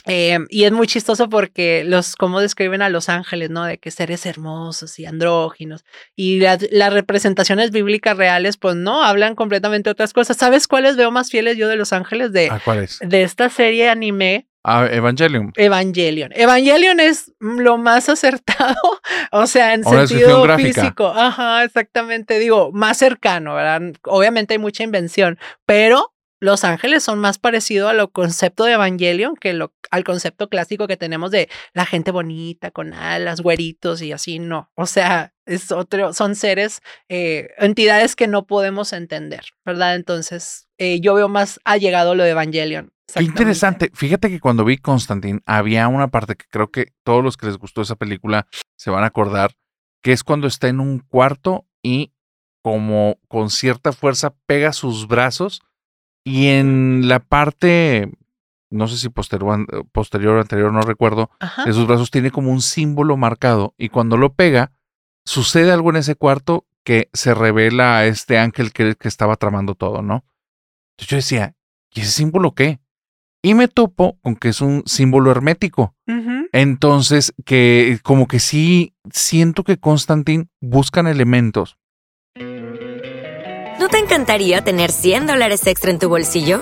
Eh, y es muy chistoso porque los, cómo describen a los ángeles, ¿no? De que seres hermosos y andróginos. Y las representaciones bíblicas reales, pues no, hablan completamente otras cosas. ¿Sabes cuáles veo más fieles yo de los ángeles? De, cuáles? De esta serie anime Ah, Evangelion. Evangelion. Evangelion es lo más acertado, o sea, en sentido físico. Ajá, exactamente. Digo, más cercano, ¿verdad? Obviamente hay mucha invención, pero los ángeles son más parecidos a lo concepto de Evangelion que lo, al concepto clásico que tenemos de la gente bonita, con alas, güeritos y así, no. O sea, es otro, son seres, eh, entidades que no podemos entender, ¿verdad? Entonces, eh, yo veo más allegado lo de Evangelion. Qué interesante. Fíjate que cuando vi Constantine había una parte que creo que todos los que les gustó esa película se van a acordar, que es cuando está en un cuarto y como con cierta fuerza pega sus brazos y en la parte, no sé si posterior, posterior o anterior, no recuerdo, de sus brazos tiene como un símbolo marcado y cuando lo pega, sucede algo en ese cuarto que se revela a este ángel que, que estaba tramando todo, ¿no? Entonces yo decía, ¿y ese símbolo qué? Y me topo con que es un símbolo hermético. Entonces, que como que sí siento que Constantin buscan elementos. ¿No te encantaría tener 100 dólares extra en tu bolsillo?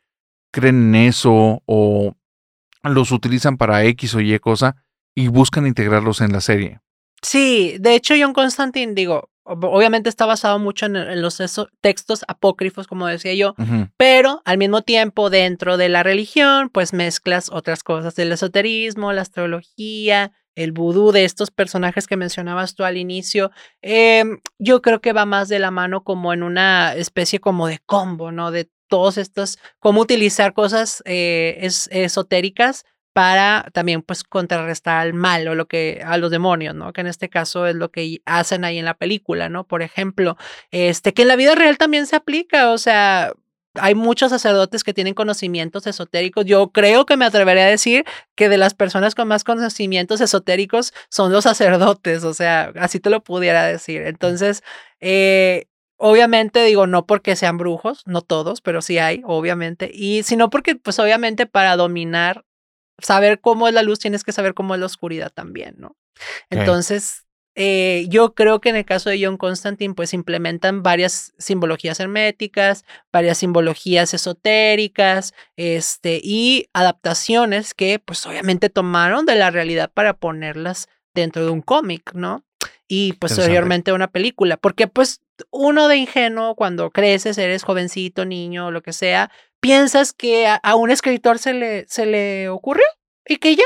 creen en eso o los utilizan para X o Y cosa y buscan integrarlos en la serie. Sí, de hecho John Constantine, digo, obviamente está basado mucho en, los textos apócrifos, como decía yo, pero al mismo tiempo dentro de la religión, pues mezclas otras cosas, el esoterismo, la astrología, el vudú de estos personajes que mencionabas tú al inicio, em, yo creo que va más de la mano como en una especie como de combo, ¿no? De todos estos, cómo utilizar cosas eh, esotéricas para también pues contrarrestar al mal o lo que a los demonios, ¿no? Que en este caso es lo que hacen ahí en la película, ¿no? Por ejemplo, este que en la vida real también se aplica, o sea, hay muchos sacerdotes que tienen conocimientos esotéricos. Yo creo que me atrevería a decir que de las personas con más conocimientos esotéricos son los sacerdotes, o sea, así te lo pudiera decir. Entonces, eh, obviamente digo, no porque sean brujos, no todos, pero sí hay, obviamente, y sino porque, pues obviamente para dominar saber cómo es la luz, tienes que saber cómo es la oscuridad también, ¿no? Entonces, eh, yo creo que en el caso de John Constantine, pues implementan varias simbologías herméticas, varias simbologías esotéricas, este, y adaptaciones que, pues obviamente tomaron de la realidad para ponerlas dentro de un cómic, ¿no? Y pues posteriormente una película, porque pues uno de ingenuo cuando creces, eres jovencito, niño, lo que sea, piensas que a, un escritor se le, se le ocurrió y que ya,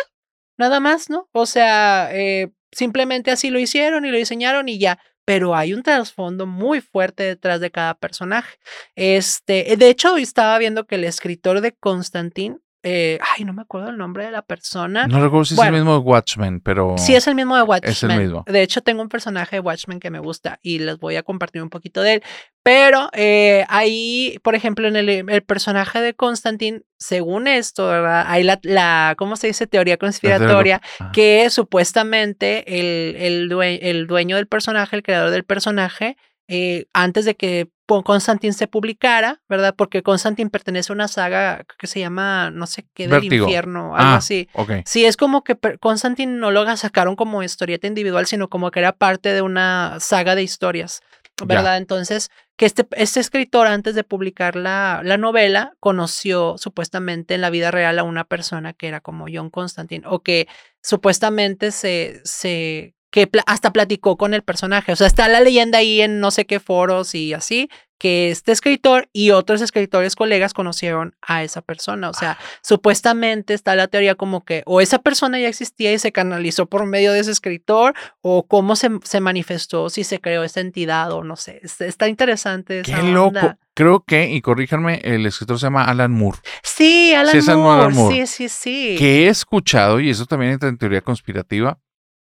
nada más, ¿no? O sea, eh, simplemente así lo hicieron y lo diseñaron y ya. Pero hay un trasfondo muy fuerte detrás de cada personaje. Este, de hecho, estaba viendo que el escritor de Constantine eh, ay, no me acuerdo el nombre de la persona. No recuerdo si es el mismo de Watchmen, pero. Sí, es el mismo de Watchmen. Es el mismo. De hecho, tengo un personaje de Watchmen que me gusta y les voy a compartir un poquito de él. Pero eh, ahí, por ejemplo, en el, el, personaje de Constantine, según esto, ¿verdad? Hay la, la ¿cómo se dice? Teoría conspiratoria, que supuestamente el, el, el dueño del personaje, el creador del personaje, eh, antes de que Constantine se publicara, ¿verdad? Porque Constantine pertenece a una saga que se llama, no sé qué, del infierno, algo ah, así. Okay. Sí, es como que Constantine no lo sacaron como historieta individual, sino como que era parte de una saga de historias, ¿verdad? Entonces, que este, este escritor, antes de publicar la, la novela, conoció supuestamente en la vida real a una persona que era como John Constantine, o que supuestamente se, se que hasta platicó con el personaje. O sea, está la leyenda ahí en no sé qué foros y así, que este escritor y otros escritores colegas conocieron a esa persona. O sea, Ah. supuestamente está la teoría como que o esa persona ya existía y se canalizó por medio de ese escritor, o cómo se, se manifestó, si se creó esta entidad o no sé. Está, interesante. Esa Qué loco. Creo que, y corríjanme, el escritor se llama Alan Moore. Sí, Alan. Moore. Sí, sí, sí. Que he escuchado, y eso también entra en teoría conspirativa,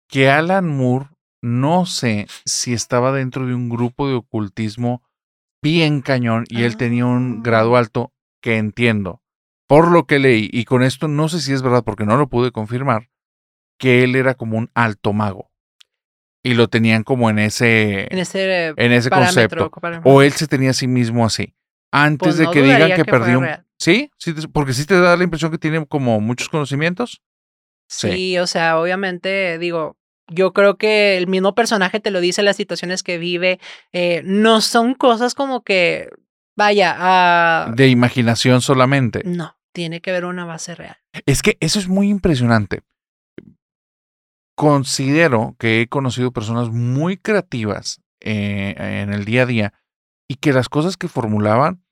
que Alan Moore, no sé si estaba dentro de un grupo de ocultismo bien cañón y él tenía un Ah. grado alto que entiendo, por lo que leí, y con esto no sé si es verdad porque no lo pude confirmar, que él era como un alto mago. Y lo tenían como en ese, En ese, en ese parámetro, concepto. parámetro. O él se tenía a sí mismo así. Antes Pues de no que digan que, perdió un... real. ¿Sí? ¿Sí? Porque sí te da la impresión que tiene como muchos conocimientos. Sí. Sí. o sea, obviamente, digo, yo creo que el mismo personaje te lo dice, las situaciones que vive, eh, no son cosas como que, vaya, ah, De imaginación solamente. no, tiene que haber una base real. Es que eso es muy impresionante. Considero que he conocido personas muy creativas eh, en el día a día y que las cosas que formulaban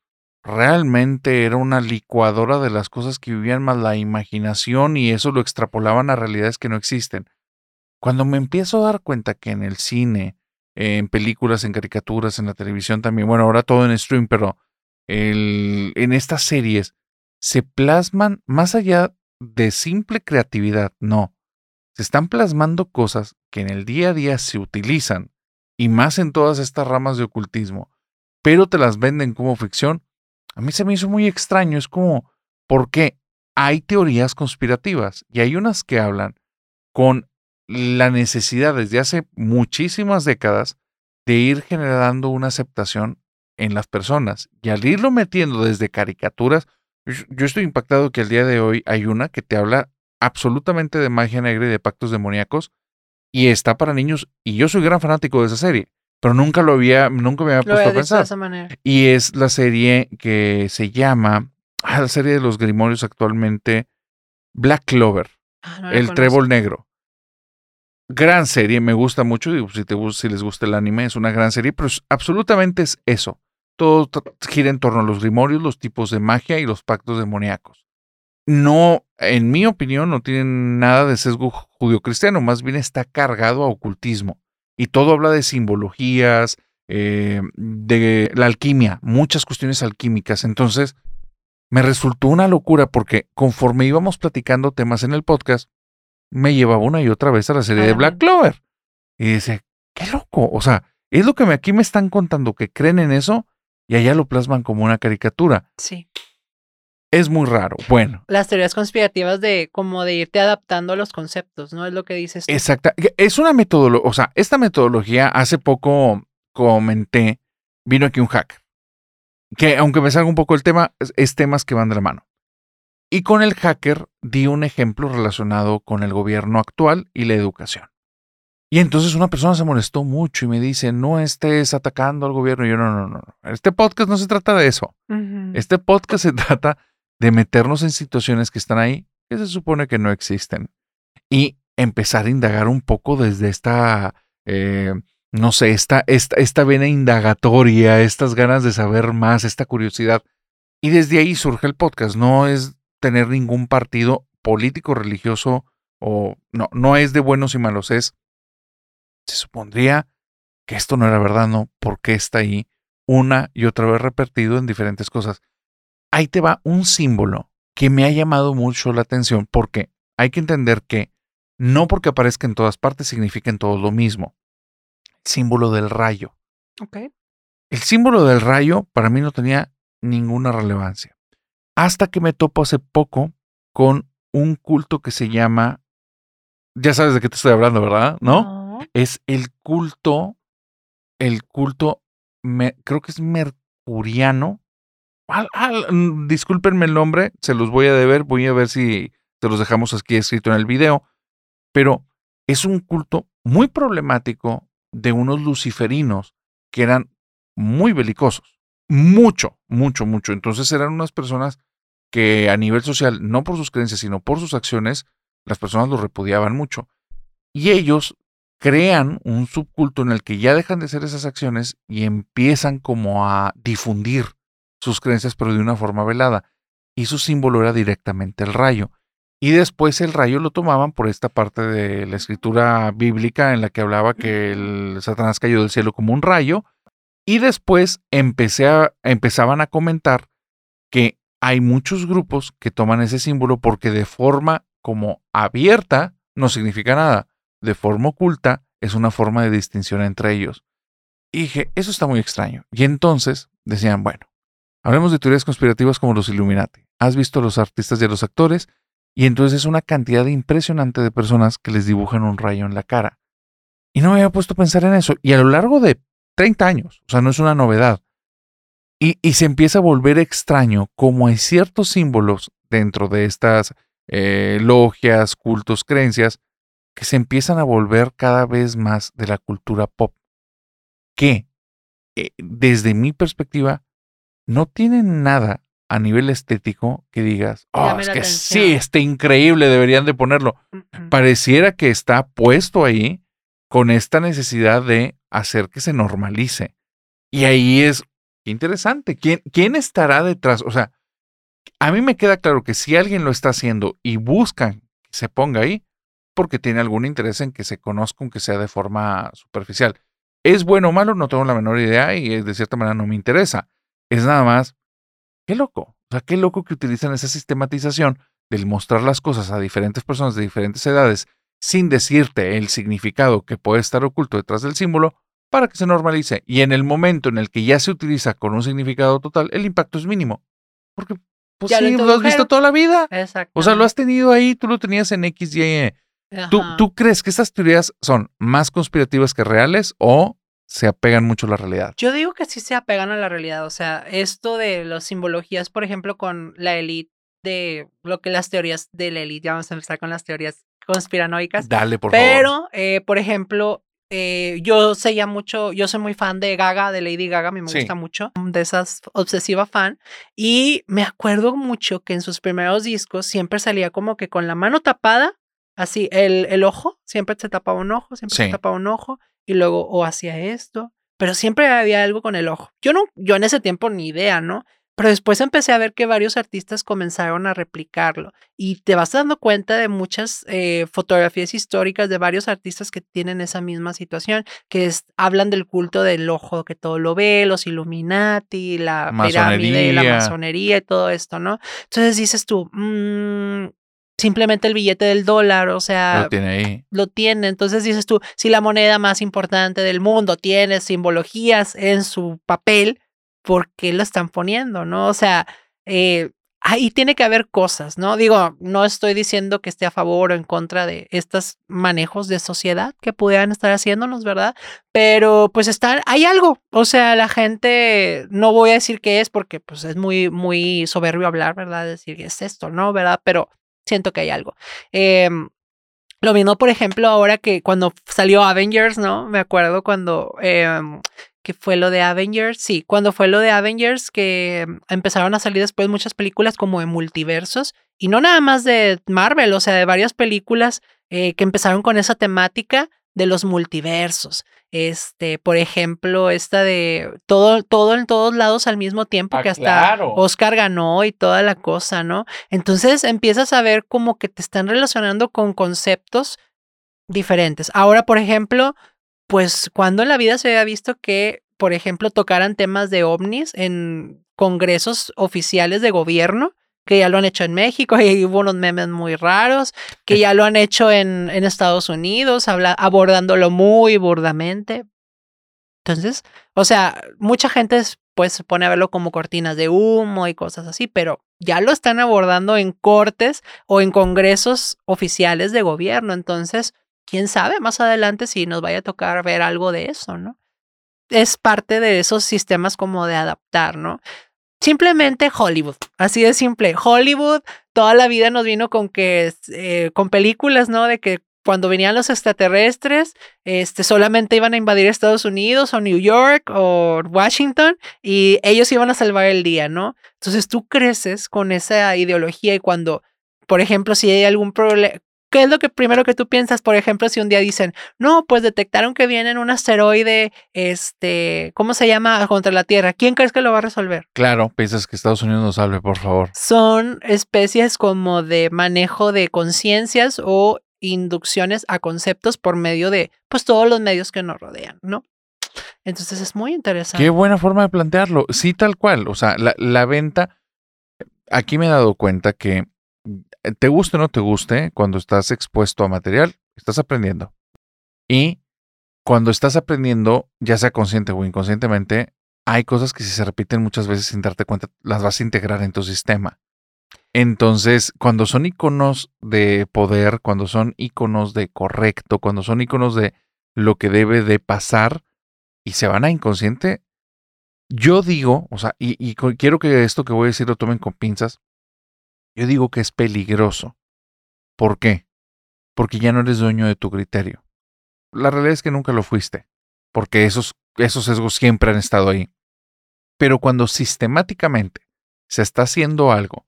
realmente era una licuadora de las cosas que vivían más la imaginación y eso lo extrapolaban a realidades que no existen. Cuando me empiezo a dar cuenta que en el cine, en películas, en caricaturas, en la televisión también, bueno, ahora todo en stream, pero en estas series se plasman más allá de simple creatividad, no. Se están plasmando cosas que en el día a día se utilizan, y más en todas estas ramas de ocultismo, pero te las venden como ficción. A mí se me hizo muy extraño, es como, ¿por qué? Hay teorías conspirativas y hay unas que hablan con la necesidad desde hace muchísimas décadas de ir generando una aceptación en las personas. Y al irlo metiendo desde caricaturas, yo yo estoy impactado que al día de hoy hay una que te habla absolutamente de magia negra y de pactos demoníacos y está para niños y yo soy gran fanático de esa serie, pero nunca lo había nunca me había puesto a dicho de pensar. esa manera. Y es la serie que se llama ah, la serie de los grimorios actualmente Black Clover, Ah, no el trébol negro. Gran serie, me gusta mucho, digo, si te gus- si les gusta el anime, es una gran serie, pero es- absolutamente es eso. Todo gira en torno a los grimorios, los tipos de magia y los pactos demoníacos. No, en mi opinión, no tienen nada de sesgo judio-cristiano, más bien está cargado a ocultismo. Y todo habla de simbologías, eh, de la alquimia, muchas cuestiones alquímicas. Entonces, me resultó una locura porque conforme íbamos platicando temas en el podcast, me llevaba una y otra vez a la serie de la Black. Clover. Y dice, qué loco. O sea, es lo que aquí me están contando, que creen en eso y allá lo plasman como una caricatura. Sí. Es muy raro. Bueno, Las teorías conspirativas de como de irte adaptando a los conceptos, ¿no? Es lo que dices tú. exacta. Es una metodología, o sea, esta metodología hace poco comenté, vino aquí un hacker. Que aunque me salga un poco el tema, es, es temas que van de la mano. Y con el hacker di un ejemplo relacionado con el gobierno actual y la educación. Y entonces una persona se molestó mucho y me dice, no estés atacando al gobierno. Y yo, no, no, no. no. Este podcast no se trata de eso. Este podcast se trata de meternos en situaciones que están ahí que se supone que no existen y empezar a indagar un poco desde esta, eh, no sé, esta, esta, esta vena indagatoria, estas ganas de saber más, esta curiosidad. Y desde ahí surge el podcast. No es tener ningún partido político, religioso o no, no es de buenos y malos, es, se supondría que esto no era verdad, ¿no? porque está ahí una y otra vez repetido en diferentes cosas? Ahí te va un símbolo que me ha llamado mucho la atención porque hay que entender que no porque aparezca en todas partes significa en todo lo mismo. símbolo del rayo. Ok. El símbolo del rayo para mí no tenía ninguna relevancia. Hasta que me topo hace poco con un culto que se llama, ya sabes de qué te estoy hablando, ¿verdad? ¿No? Es el culto, el culto, me, creo que es mercuriano. Mm, discúlpenme el nombre, se los voy a deber, voy a ver si te los dejamos aquí escrito en el video, pero es un culto muy problemático de unos luciferinos que eran muy belicosos. Mucho, mucho, mucho. Entonces eran unas personas que a nivel social, no por sus creencias, sino por sus acciones, las personas los repudiaban mucho. Y ellos crean un subculto en el que ya dejan de hacer esas acciones y empiezan como a difundir sus creencias, pero de una forma velada. Y su símbolo era directamente el rayo. Y después el rayo lo tomaban por esta parte de la escritura bíblica en la que hablaba que el Satanás cayó del cielo como un rayo. Y después empezaban a comentar que hay muchos grupos que toman ese símbolo porque de forma como abierta no significa nada. De forma oculta es una forma de distinción entre ellos. Y dije, eso está muy extraño. Y entonces decían, bueno, hablemos de teorías conspirativas como los Illuminati. ¿Has visto a los artistas y a los actores? Y entonces es una cantidad impresionante de personas que les dibujan un rayo en la cara. Y no me había puesto a pensar en eso. Y a lo largo de 30 años, o sea, no es una novedad. Y, se empieza a volver extraño cómo hay ciertos símbolos dentro de estas eh, logias, cultos, creencias, que se empiezan a volver cada vez más de la cultura pop. Que, eh, desde mi perspectiva, no tienen nada a nivel estético que digas, oh, es que sí, está increíble, deberían de ponerlo. Pareciera que está puesto ahí con esta necesidad de hacer que se normalice. Y ahí es interesante. ¿Quién, ¿Quién estará detrás? O sea, a mí me queda claro que si alguien lo está haciendo y buscan que se ponga ahí, porque tiene algún interés en que se conozca, aunque sea de forma superficial. ¿Es bueno o malo? No tengo la menor idea y de cierta manera no me interesa. Es nada más Qué loco. O sea, qué loco que utilizan esa sistematización del mostrar las cosas a diferentes personas de diferentes edades sin decirte el significado que puede estar oculto detrás del símbolo para que se normalice. Y en el momento en el que ya se utiliza con un significado total, el impacto es mínimo. Porque pues sí, lo, has visto toda la vida. Exacto. O sea, lo has tenido ahí, tú lo tenías en X, Y, e. ¿Tú, ¿Tú crees que estas teorías son más conspirativas que reales o se apegan mucho a la realidad. Yo digo que sí se apegan a la realidad. O sea, esto de las simbologías, por ejemplo, con la élite, de lo que las teorías de la élite, vamos a empezar con las teorías conspiranoicas. Dale, por favor. Pero, eh, por ejemplo, eh, yo seguía mucho, yo soy muy fan de Gaga, de Lady Gaga, a mí me gusta mucho, de esas obsesiva fan. Y me acuerdo mucho que en sus primeros discos siempre salía como que con la mano tapada, así, el, el ojo, siempre se tapaba un ojo, siempre se tapaba un ojo y luego o hacía esto, pero siempre había algo con el ojo. Yo no, yo en ese tiempo ni idea, ¿no? Pero después empecé a ver que varios artistas comenzaron a replicarlo y te vas dando cuenta de muchas eh, fotografías históricas de varios artistas que tienen esa misma situación, que hablan del culto del ojo que todo lo ve, los Illuminati, la pirámide, la masonería y todo esto, ¿no? Entonces dices tú, mmm, simplemente el billete del dólar, o sea, lo tiene ahí. Lo tiene. Entonces dices tú, si la moneda más importante del mundo tiene simbologías en su papel, ¿por qué lo están poniendo? ¿No? O sea, eh, ahí tiene que haber cosas, ¿no? Digo, no estoy diciendo que esté a favor o en contra de estos manejos de sociedad que pudieran estar haciéndonos, ¿verdad? Pero pues está, hay algo, o sea, la gente, no voy a decir qué es porque pues es muy, muy soberbio hablar, ¿verdad? Decir que es esto, ¿no? ¿Verdad? Pero siento que hay algo. Em, lo mismo, por ejemplo, ahora que cuando salió Avengers, ¿no? Me acuerdo cuando em, que fue lo de Avengers, sí, cuando fue lo de Avengers que empezaron a salir después muchas películas como de multiversos y no nada más de Marvel, o sea, de varias películas eh, que empezaron con esa temática de los multiversos. Este, por ejemplo, esta de todo, todo en todos lados al mismo tiempo, ah, que hasta Oscar ganó y toda la cosa, ¿no? Entonces empiezas a ver como que te están relacionando con conceptos diferentes. Ahora, por ejemplo, pues cuando en la vida se había visto que, por ejemplo, tocaran temas de ovnis en congresos oficiales de gobierno, que ya lo han hecho en México y hubo unos memes muy raros, que ya lo han hecho en, en Estados Unidos, habla, abordándolo muy burdamente. Entonces, o sea, mucha gente pues se pone a verlo como cortinas de humo y cosas así, pero ya lo están abordando en cortes o en congresos oficiales de gobierno. Entonces, quién sabe más adelante si nos vaya a tocar ver algo de eso, ¿no? Es parte de esos sistemas como de adaptar, ¿no? Simplemente Hollywood, así de simple. Hollywood toda la vida nos vino con que, eh, con películas, ¿no? De que cuando venían los extraterrestres, este, solamente iban a invadir Estados Unidos o New York o Washington y ellos iban a salvar el día, ¿no? Entonces tú creces con esa ideología y cuando, por ejemplo, si hay algún ¿Qué es lo que primero que tú piensas, por ejemplo, si un día dicen, no, pues detectaron que viene un asteroide, este, ¿cómo se llama? Contra la Tierra. ¿Quién crees que lo va a resolver? Claro, piensas que Estados Unidos nos salve, por favor. Son especies como de manejo de conciencias o inducciones a conceptos por medio de, pues, todos los medios que nos rodean, ¿no? Entonces es muy interesante. Qué buena forma de plantearlo. Sí, tal cual. O sea, la, la venta, aquí me he dado cuenta que te guste o no te guste, cuando estás expuesto a material, estás aprendiendo. Y cuando estás aprendiendo, ya sea consciente o inconscientemente, hay cosas que si se repiten muchas veces sin darte cuenta, las vas a integrar en tu sistema. Entonces, cuando son iconos de poder, cuando son iconos de correcto, cuando son iconos de lo que debe de pasar y se van a inconsciente, yo digo, o sea, y, quiero que esto que voy a decir lo tomen con pinzas, yo digo que es peligroso. ¿Por qué? Porque ya no eres dueño de tu criterio. La realidad es que nunca lo fuiste, porque esos, esos sesgos siempre han estado ahí. Pero cuando sistemáticamente se está haciendo algo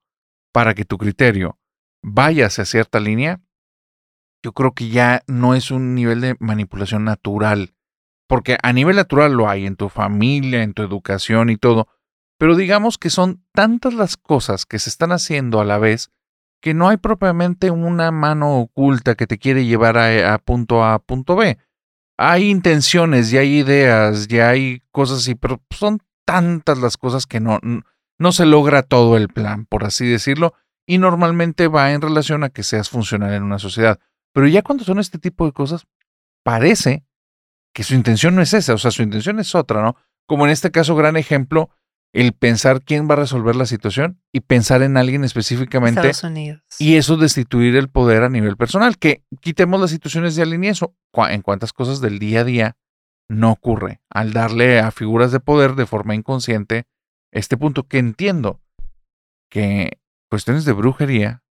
para que tu criterio vaya hacia cierta línea, yo creo que ya no es un nivel de manipulación natural. Porque a nivel natural lo hay en tu familia, en tu educación y todo, pero digamos que son tantas las cosas que se están haciendo a la vez que no hay propiamente una mano oculta que te quiere llevar a, punto A a punto B. Hay intenciones y hay ideas y hay cosas así, pero son tantas las cosas que no, no se logra todo el plan, por así decirlo, y normalmente va en relación a que seas funcional en una sociedad. Pero ya cuando son este tipo de cosas, parece que su intención no es esa, o sea, su intención es otra, ¿no? Como en este caso, gran ejemplo, el pensar quién va a resolver la situación y pensar en alguien específicamente. Estados Unidos. Y eso destituir el poder a nivel personal. Que quitemos las situaciones de alguien y eso. En cuántas cosas del día a día no ocurre al darle a figuras de poder de forma inconsciente este punto que entiendo que cuestiones de brujería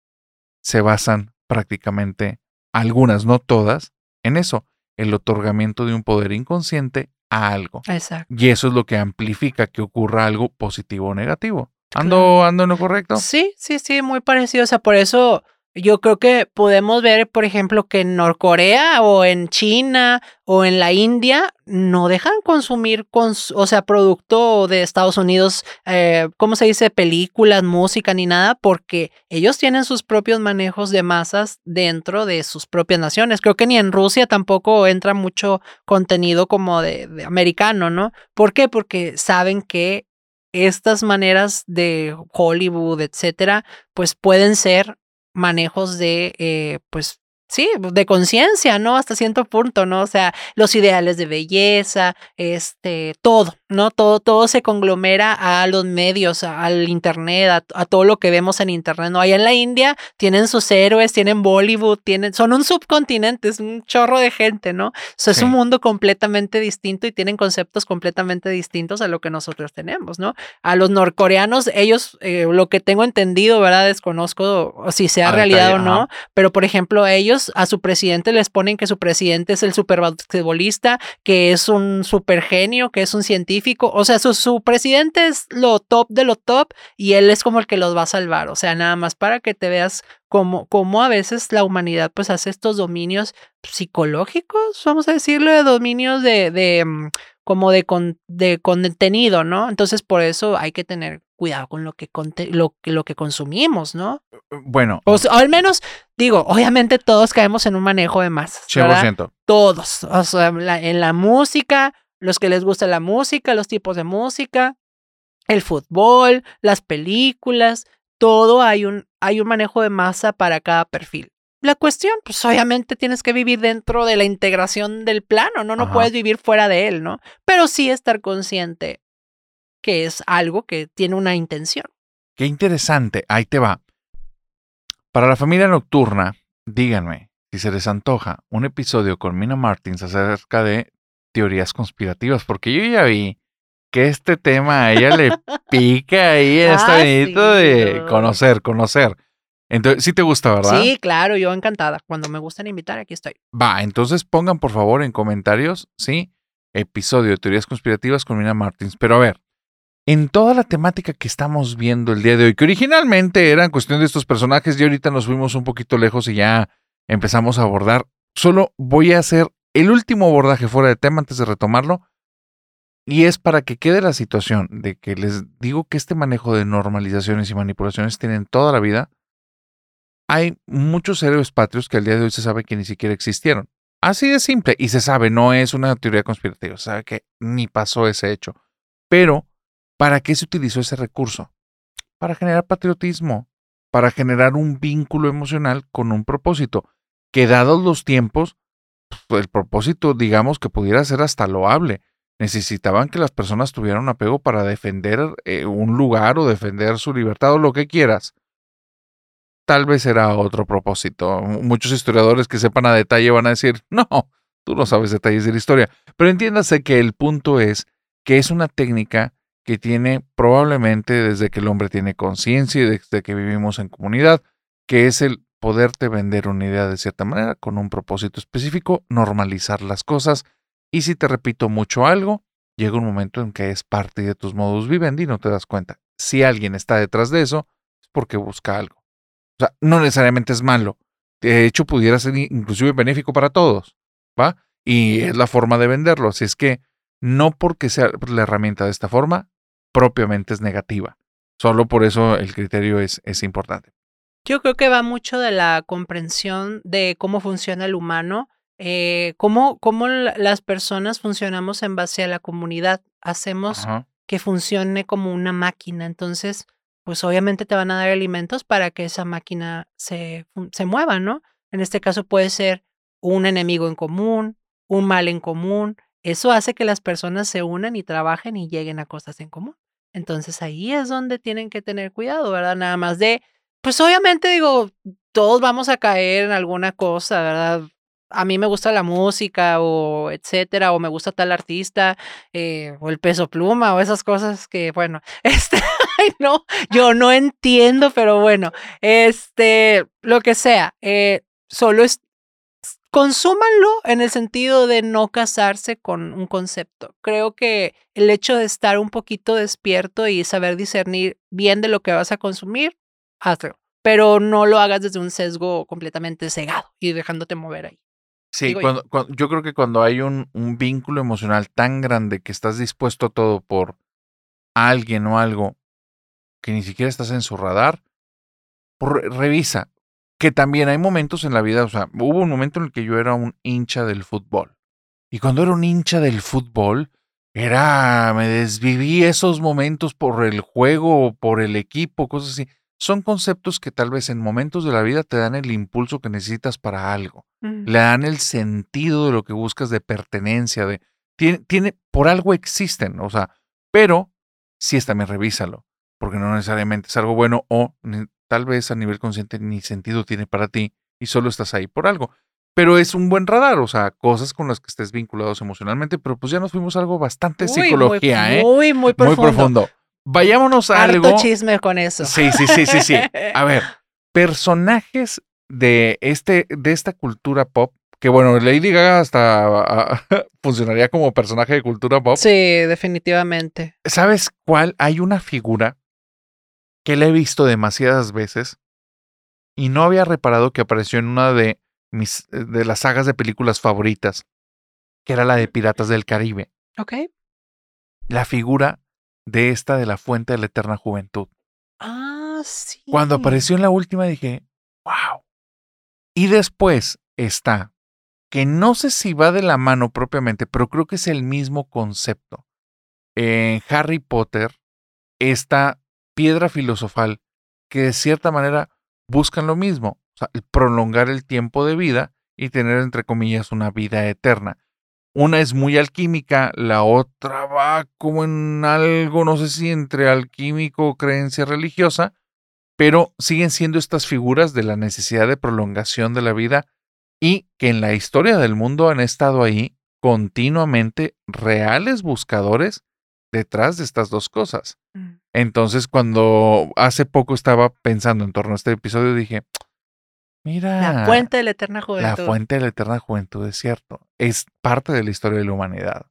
se basan prácticamente, algunas, no todas, en eso, el otorgamiento de un poder inconsciente algo. Exacto. Y eso es lo que amplifica que ocurra algo positivo o negativo. ¿Ando, ando en lo correcto? Sí, sí, sí, muy parecido. O sea, por eso yo creo que podemos ver, por ejemplo, que en Norcorea o en China o en la India no dejan consumir, o sea, producto de Estados Unidos, eh, ¿cómo se dice? Películas, música ni nada, porque ellos tienen sus propios manejos de masas dentro de sus propias naciones. Creo que ni en Rusia tampoco entra mucho contenido como de, de americano, ¿no? ¿Por qué? Porque saben que estas maneras de Hollywood, etcétera, pues pueden ser manejos de, eh, pues, sí, de conciencia, ¿no? Hasta cierto punto, ¿no? O sea, los ideales de belleza, este, todo, ¿no? Todo, todo se conglomera a los medios, al internet, a, todo lo que vemos en internet, ¿no? Allá en la India tienen sus héroes, tienen Bollywood, tienen, son un subcontinente, es un chorro de gente, ¿no? O sea, es un mundo completamente distinto y tienen conceptos completamente distintos a lo que nosotros tenemos, ¿no? A los norcoreanos, ellos, eh, lo que tengo entendido, ¿verdad? Desconozco si sea realidad o no, pero por ejemplo, ellos a su presidente les ponen que su presidente es el super basquetbolista, que es un super genio, que es un científico. O sea, su, su presidente es lo top de lo top y él es como el que los va a salvar. O sea, nada más para que te veas como, como a veces la humanidad pues hace estos dominios psicológicos, vamos a decirlo, de dominios de, de mm, como de, con, de contenido, ¿no? Entonces por eso hay que tener cuidado con lo que, lo, lo que consumimos, ¿no? Eh, eh, bueno. O, al menos, digo, obviamente todos caemos en un manejo de masas. 100%. Todos. O sea, en la música, los que les gusta la música, los tipos de música, el fútbol, las películas, todo hay un, hay un manejo de masa para cada perfil. La cuestión, pues obviamente tienes que vivir dentro de la integración del plano, ¿no? No Ajá. puedes vivir fuera de él, ¿no? Pero sí estar consciente que es algo que tiene una intención. Qué interesante. Ahí te va. Para la familia nocturna, díganme si se les antoja un episodio con Mina Martins acerca de teorías conspirativas, porque yo ya vi que este tema a ella le pica ahí en este Ah, sí, de no. conocer, conocer. Entonces, sí te gusta, ¿verdad? Sí, claro, yo encantada. Cuando me gustan invitar, aquí estoy. Va, entonces pongan por favor en comentarios, ¿sí? Episodio de teorías conspirativas con Mina Martins. Pero a ver, en toda la temática que estamos viendo el día de hoy, que originalmente era en cuestión de estos personajes y ahorita nos fuimos un poquito lejos y ya empezamos a abordar, solo voy a hacer el último abordaje fuera de tema antes de retomarlo. Y es para que quede la situación de que les digo que este manejo de normalizaciones y manipulaciones tienen toda la vida. Hay muchos héroes patrios que al día de hoy se sabe que ni siquiera existieron. Así de simple. Y se sabe, no es una teoría conspirativa. Se sabe que ni pasó ese hecho. Pero, ¿para qué se utilizó ese recurso? Para generar patriotismo, para generar un vínculo emocional con un propósito. Que dados los tiempos, pues, el propósito, digamos, que pudiera ser hasta loable. Necesitaban que las personas tuvieran un apego para defender eh, un lugar o defender su libertad o lo que quieras tal vez era otro propósito. Muchos historiadores que sepan a detalle van a decir, no, tú no sabes detalles de la historia. Pero entiéndase que el punto es que es una técnica que tiene probablemente desde que el hombre tiene conciencia y desde que vivimos en comunidad, que es el poderte vender una idea de cierta manera con un propósito específico, normalizar las cosas y si te repito mucho algo, llega un momento en que es parte de tus modus vivendi y no te das cuenta. Si alguien está detrás de eso, es porque busca algo. O sea, no necesariamente es malo. De hecho, pudiera ser inclusive benéfico para todos, ¿va? Y es la forma de venderlo. Así es que no porque sea la herramienta de esta forma, propiamente es negativa. Solo por eso el criterio es, es importante. Yo creo que va mucho de la comprensión de cómo funciona el humano, eh, cómo, cómo la- las personas funcionamos en base a la comunidad. Hacemos Ajá. que funcione como una máquina. Entonces, pues obviamente te van a dar alimentos para que esa máquina se, se mueva, ¿no? En este caso puede ser un enemigo en común, un mal en común. Eso hace que las personas se unan y trabajen y lleguen a cosas en común. Entonces ahí es donde tienen que tener cuidado, ¿verdad? Nada más de, pues obviamente digo, todos vamos a caer en alguna cosa, ¿verdad? A mí me gusta la música o etcétera, o me gusta tal artista, eh, o el peso pluma, o esas cosas que, bueno, este, no, yo no entiendo, pero bueno, este, lo que sea, eh, solo es, consúmanlo en el sentido de no casarse con un concepto. Creo que el hecho de estar un poquito despierto y saber discernir bien de lo que vas a consumir, hazlo. Pero no lo hagas desde un sesgo completamente cegado y dejándote mover ahí. Sí, cuando, cuando- yo creo que cuando hay un, un vínculo emocional tan grande que estás dispuesto a todo por alguien o algo que ni siquiera estás en su radar, por- revisa. Que también hay momentos en la vida, o sea, hubo un momento en el que yo era un hincha del fútbol. Y cuando era un hincha del fútbol, era, me desviví esos momentos por el juego, por el equipo, cosas así. Son conceptos que tal vez en momentos de la vida te dan el impulso que necesitas para algo Mm. le dan el sentido de lo que buscas de pertenencia, de tiene, tiene por algo existen, o sea, pero sí es también revísalo, porque no necesariamente es algo bueno o tal vez a nivel consciente ni sentido tiene para ti y solo estás ahí por algo. Pero es un buen radar, o sea, cosas con las que estés vinculados emocionalmente, pero pues ya nos fuimos a algo bastante Uy, psicología, muy, ¿eh? Muy, muy profundo. Muy profundo. Vayámonos a Harto algo. chisme con eso. Sí, sí, sí, sí, sí. A ver, personajes de este, de esta cultura pop, que bueno, Lady Gaga hasta funcionaría como personaje de cultura pop. Sí, definitivamente. ¿Sabes cuál? Hay una figura que la he visto demasiadas veces y no había reparado que apareció en una de mis de las sagas de películas favoritas, que era la de Piratas del Caribe. Ok. La figura de esta de la Fuente de la Eterna Juventud. Ah, sí. Cuando apareció en la última dije, wow. Y después está, que no sé si va de la mano propiamente, pero creo que es el mismo concepto. En Harry Potter, esta piedra filosofal que de cierta manera buscan lo mismo, o sea, prolongar el tiempo de vida y tener, entre comillas, una vida eterna. Una es muy alquímica, la otra va como en algo, no sé si entre alquímico o creencia religiosa, pero siguen siendo estas figuras de la necesidad de prolongación de la vida y que en la historia del mundo han estado ahí continuamente reales buscadores detrás de estas dos cosas. Mm. Entonces, cuando hace poco estaba pensando en torno a este episodio, dije, Mira. La fuente de la eterna juventud. La fuente de la eterna juventud, es cierto. Es parte de la historia de la humanidad.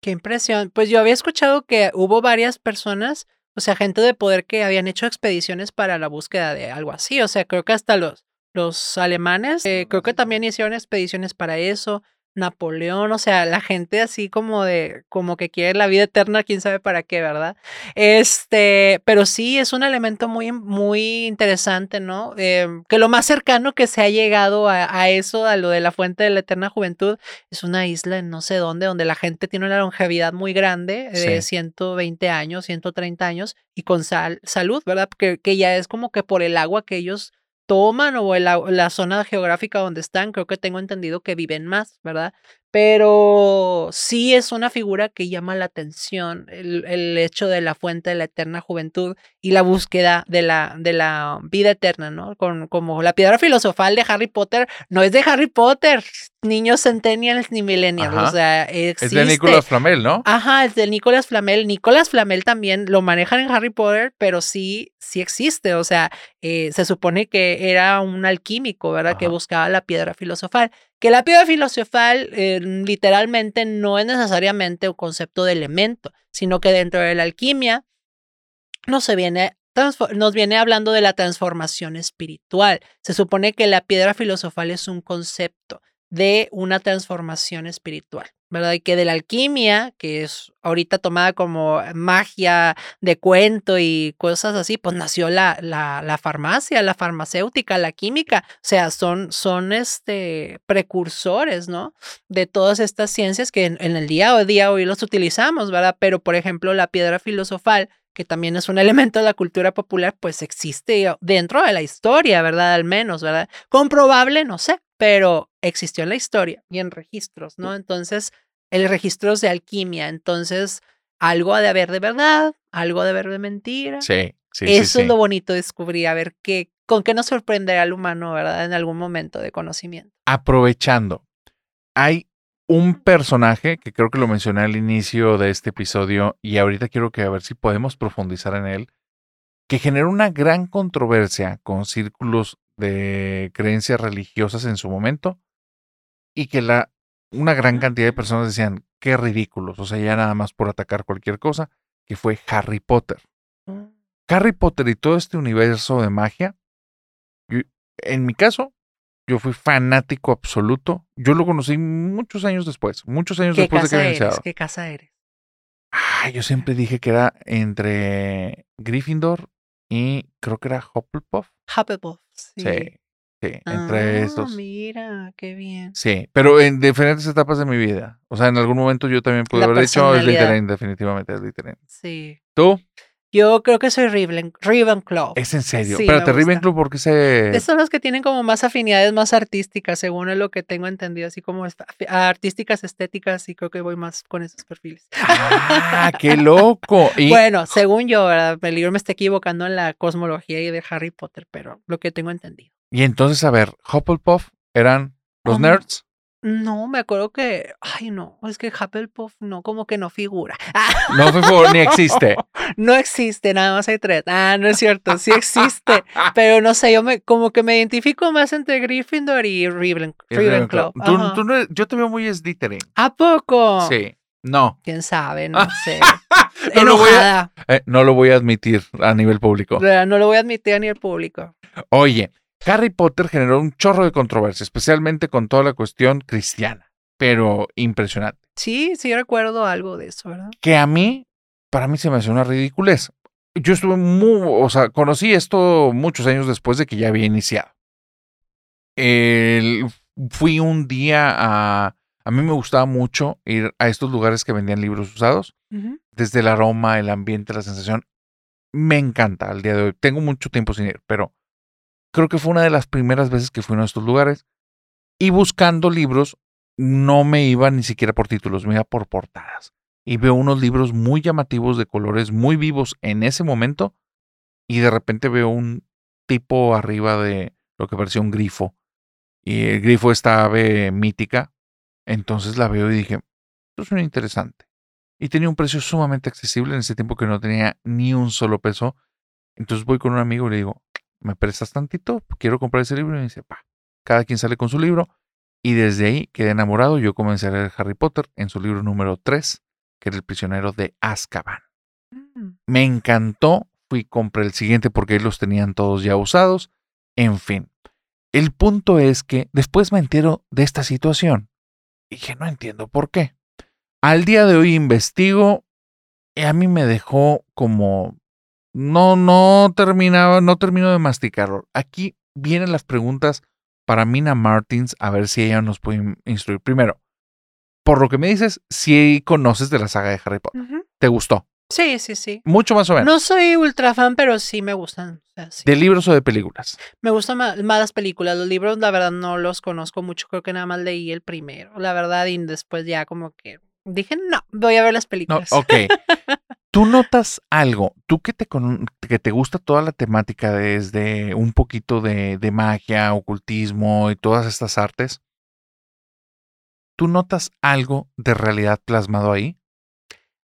Qué impresión. Pues yo había escuchado que hubo varias personas, o sea, gente de poder que habían hecho expediciones para la búsqueda de algo así. O sea, creo que hasta los, los alemanes, eh, creo que también hicieron expediciones para eso. Napoleón, o sea, la gente así como de, como que quiere la vida eterna, quién sabe para qué, ¿verdad? Este, pero sí es un elemento muy, muy interesante, ¿no? Em, que lo más cercano que se ha llegado a, eso, a lo de la fuente de la eterna juventud, es una isla en no sé dónde, donde la gente tiene una longevidad muy grande, de 120 años, 130 años, y con salud, ¿verdad? Porque que ya es como que por el agua que ellos toman o la, la zona geográfica donde están, creo que tengo entendido que viven más, ¿verdad? Pero sí es una figura que llama la atención el, el, hecho de la fuente de la eterna juventud y la búsqueda de la, de la vida eterna, ¿no? Con, como la piedra filosofal de Harry Potter no es de Harry Potter, niños centennials ni millennials, o sea, existe. Es de Nicolás Flamel, ¿no? Ajá, es de Nicolás Flamel. Nicolás Flamel también lo manejan en Harry Potter, pero sí, sí existe, o sea, eh, se supone que era un alquímico, ¿verdad? Que buscaba la piedra filosofal que la piedra filosofal eh, literalmente no es necesariamente un concepto de elemento, sino que dentro de la alquimia nos, viene, nos viene hablando de la transformación espiritual. Se supone que la piedra filosofal es un concepto de una transformación espiritual. ¿Verdad? Y que de la alquimia, que es ahorita tomada como magia de cuento y cosas así, pues nació la, la, la farmacia, la farmacéutica, la química, o sea, son, son este, precursores, ¿no? De todas estas ciencias que en, en el día a día hoy los utilizamos, ¿verdad? Pero, por ejemplo, la piedra filosofal, que también es un elemento de la cultura popular, pues existe dentro de la historia, ¿verdad? Al menos, ¿verdad? Comprobable, no sé, pero existió en la historia y en registros, ¿no? Entonces, el registro de alquimia. Entonces, algo ha de haber de verdad, algo ha de haber de mentira. Sí, sí. Eso es lo bonito de descubrir, a ver qué, con qué nos sorprenderá al humano, ¿verdad? En algún momento de conocimiento. Aprovechando, hay un personaje que creo que lo mencioné al inicio de este episodio y ahorita quiero que a ver si podemos profundizar en él, que generó una gran controversia con círculos de creencias religiosas en su momento y que la una gran cantidad de personas decían, qué ridículos, o sea, ya nada más por atacar cualquier cosa, que fue Harry Potter. Mm. Harry Potter y todo este universo de magia, en mi caso, yo fui fanático absoluto. Yo lo conocí muchos años después, muchos años después de que había iniciado. ¿Qué casa eres? Ah, yo siempre dije que era entre Gryffindor y creo que era Hufflepuff. Hufflepuff, sí entre ah, estos. Mira, qué bien. Sí, pero en diferentes etapas de mi vida. O sea, en algún momento yo también pude haber dicho Slytherin, definitivamente Slytherin. Sí. ¿Tú? Yo creo que soy Raven, Ravenclaw. Es en serio. Sí, Espérate, Ravenclaw, ¿por qué se...? Son los que tienen como más afinidades más artísticas, según lo que tengo entendido, así como artísticas, estéticas, y creo que voy más con esos perfiles. ¡Ah, qué loco! Bueno, según yo, ¿verdad? Peligro me está equivocando en la cosmología y de Harry Potter, pero lo que tengo entendido. Y entonces, a ver, Hufflepuff eran los nerds. No, me acuerdo que, ay no, es que Hufflepuff no, como que no figura. No figura, ni existe. No existe, nada más hay tres. Ah, no es cierto, sí existe, pero no sé, yo me, como que me identifico más entre Gryffindor y Ravenclaw. yo te veo muy Slytherin. ¿A poco? Sí, no. ¿Quién sabe? No sé. no, lo voy a, eh, no lo voy a admitir a nivel público. No lo voy a admitir a nivel público. Oye, Harry Potter generó un chorro de controversia, especialmente con toda la cuestión cristiana, pero impresionante. Sí, sí recuerdo algo de eso, ¿verdad? Que a mí, para mí se me hace una ridiculez. Yo estuve muy, o sea, conocí esto muchos años después de que ya había iniciado. fui un día a, a mí me gustaba mucho ir a estos lugares que vendían libros usados. Desde el aroma, el ambiente, la sensación. me encanta al día de hoy. Tengo mucho tiempo sin ir, pero creo que fue una de las primeras veces que fui a estos lugares. Y buscando libros, no me iba ni siquiera por títulos, me iba por portadas. Y veo unos libros muy llamativos de colores muy vivos en ese momento. Y de repente veo un tipo arriba de lo que parecía un grifo. Y el grifo esta ave mítica. Entonces la veo y dije, esto suena interesante. Y tenía un precio sumamente accesible en ese tiempo que no tenía ni un solo peso. Entonces voy con un amigo y le digo, ¿me prestas tantito? Quiero comprar ese libro. Y me dice, pa, cada quien sale con su libro. Y desde ahí quedé enamorado. Yo comencé a leer Harry Potter en su libro número 3, que era El prisionero de Azkaban. Mm. Me encantó. Fui, compré el siguiente porque los tenían todos ya usados. En fin. El punto es que después me entero de esta situación. Y que no entiendo por qué. Al día de hoy investigo y a mí me dejó como no no terminaba, no termino de masticarlo. Aquí vienen las preguntas para Mina Martins a ver si ella nos puede instruir. Primero, por lo que me dices, si conoces de la saga de Harry Potter. ¿Te gustó? Sí, sí, sí. Mucho más o menos. No soy ultra fan, pero sí me gustan. o sea, sí. ¿De libros o de películas? Me gustan más las películas. Los libros, la verdad, no los conozco mucho. Creo que nada más leí el primero, la verdad, y después ya como que dije, no, voy a ver las No, películas. ok. ¿Tú notas algo? Tú que te, que te gusta toda la temática desde un poquito de, de magia, ocultismo y todas estas artes, ¿tú notas algo de realidad plasmado ahí?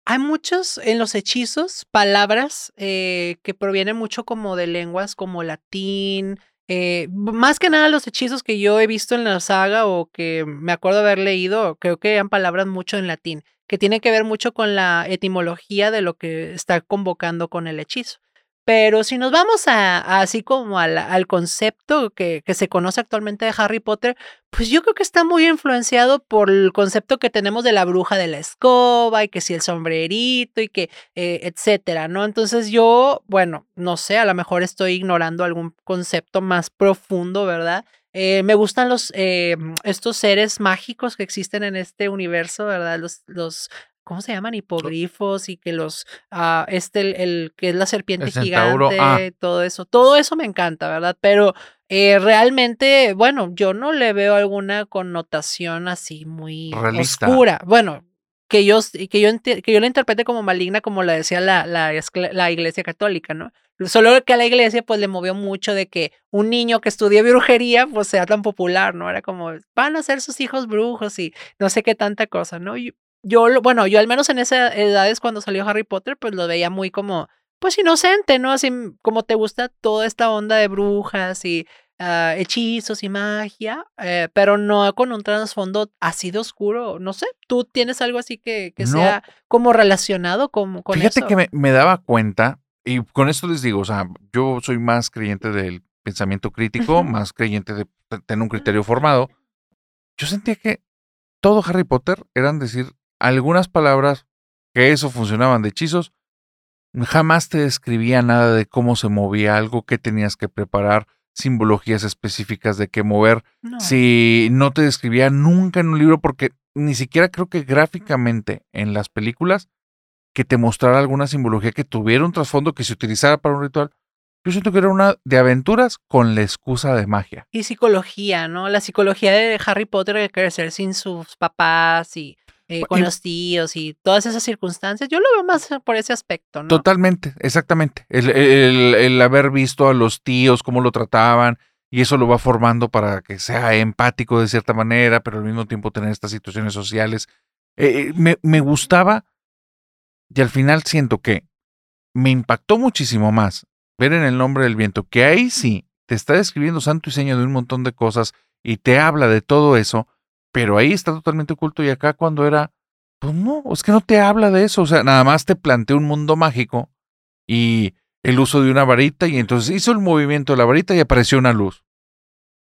Hay muchos en los hechizos, palabras eh, que provienen mucho como de lenguas como latín. eh, más que nada los hechizos que yo he visto en la saga o que me acuerdo haber leído, creo que eran palabras mucho en latín, que tiene que ver mucho con la etimología de lo que está convocando con el hechizo. Pero si nos vamos a, así como al, al concepto que, que se conoce actualmente de Harry Potter, pues yo creo que está muy influenciado por el concepto que tenemos de la bruja de la escoba y que si el sombrerito y que eh, etcétera, ¿no? Entonces yo, bueno, no sé, a lo mejor estoy ignorando algún concepto más profundo, ¿verdad? Eh, me gustan los eh, estos seres mágicos que existen en este universo, ¿verdad? Los, los ¿cómo se llaman? Hipogrifos y que los, ah, este, el, el que es la serpiente centauro, gigante, todo eso, todo eso me encanta, ¿verdad? Pero eh, realmente, bueno, yo no le veo alguna connotación así muy Realista. oscura. Bueno, que yo, que yo, que yo la interprete como maligna, como la decía la, la, la iglesia católica, ¿no? Solo que a la iglesia pues le movió mucho de que un niño que estudie brujería pues sea tan popular, ¿no? Era como, van a ser sus hijos brujos y no sé qué tanta cosa, ¿no? Yo, yo bueno, yo al menos en esas edades cuando salió Harry Potter pues lo veía muy como, pues inocente, ¿no? Así como te gusta toda esta onda de brujas y ah, hechizos y magia, eh, pero no con un trasfondo así de oscuro, no sé, ¿tú tienes algo así que, que No. sea como relacionado con, con Fíjate eso? que me, me daba cuenta, y con esto les digo, o sea, yo soy más creyente del pensamiento crítico, más creyente de te- tener un criterio formado. Yo sentía que todo Harry Potter eran decir algunas palabras que eso funcionaban de hechizos. Jamás te describía nada de cómo se movía algo, qué tenías que preparar, simbologías específicas de qué mover. No. Si no te describía nunca en un libro, porque ni siquiera creo que gráficamente en las películas que te mostrara alguna simbología que tuviera un trasfondo que se utilizara para un ritual. Yo siento que era una de aventuras con la excusa de magia. Y psicología, ¿no? La psicología de Harry Potter de crecer sin sus papás y eh, con y- los tíos y todas esas circunstancias. Yo lo veo más por ese aspecto, ¿no? Totalmente, exactamente. El, el- el haber visto a los tíos, cómo lo trataban, y eso lo va formando para que sea empático de cierta manera, pero al mismo tiempo tener estas situaciones sociales. Eh, eh, me, me gustaba y al final siento que me impactó muchísimo más ver en el nombre del viento que ahí sí te está describiendo santo y seña de un montón de cosas y te habla de todo eso, pero ahí está totalmente oculto y acá cuando era, pues no, es que no te habla de eso, o sea, nada más te plantea un mundo mágico y el uso de una varita y entonces hizo el movimiento de la varita y apareció una luz.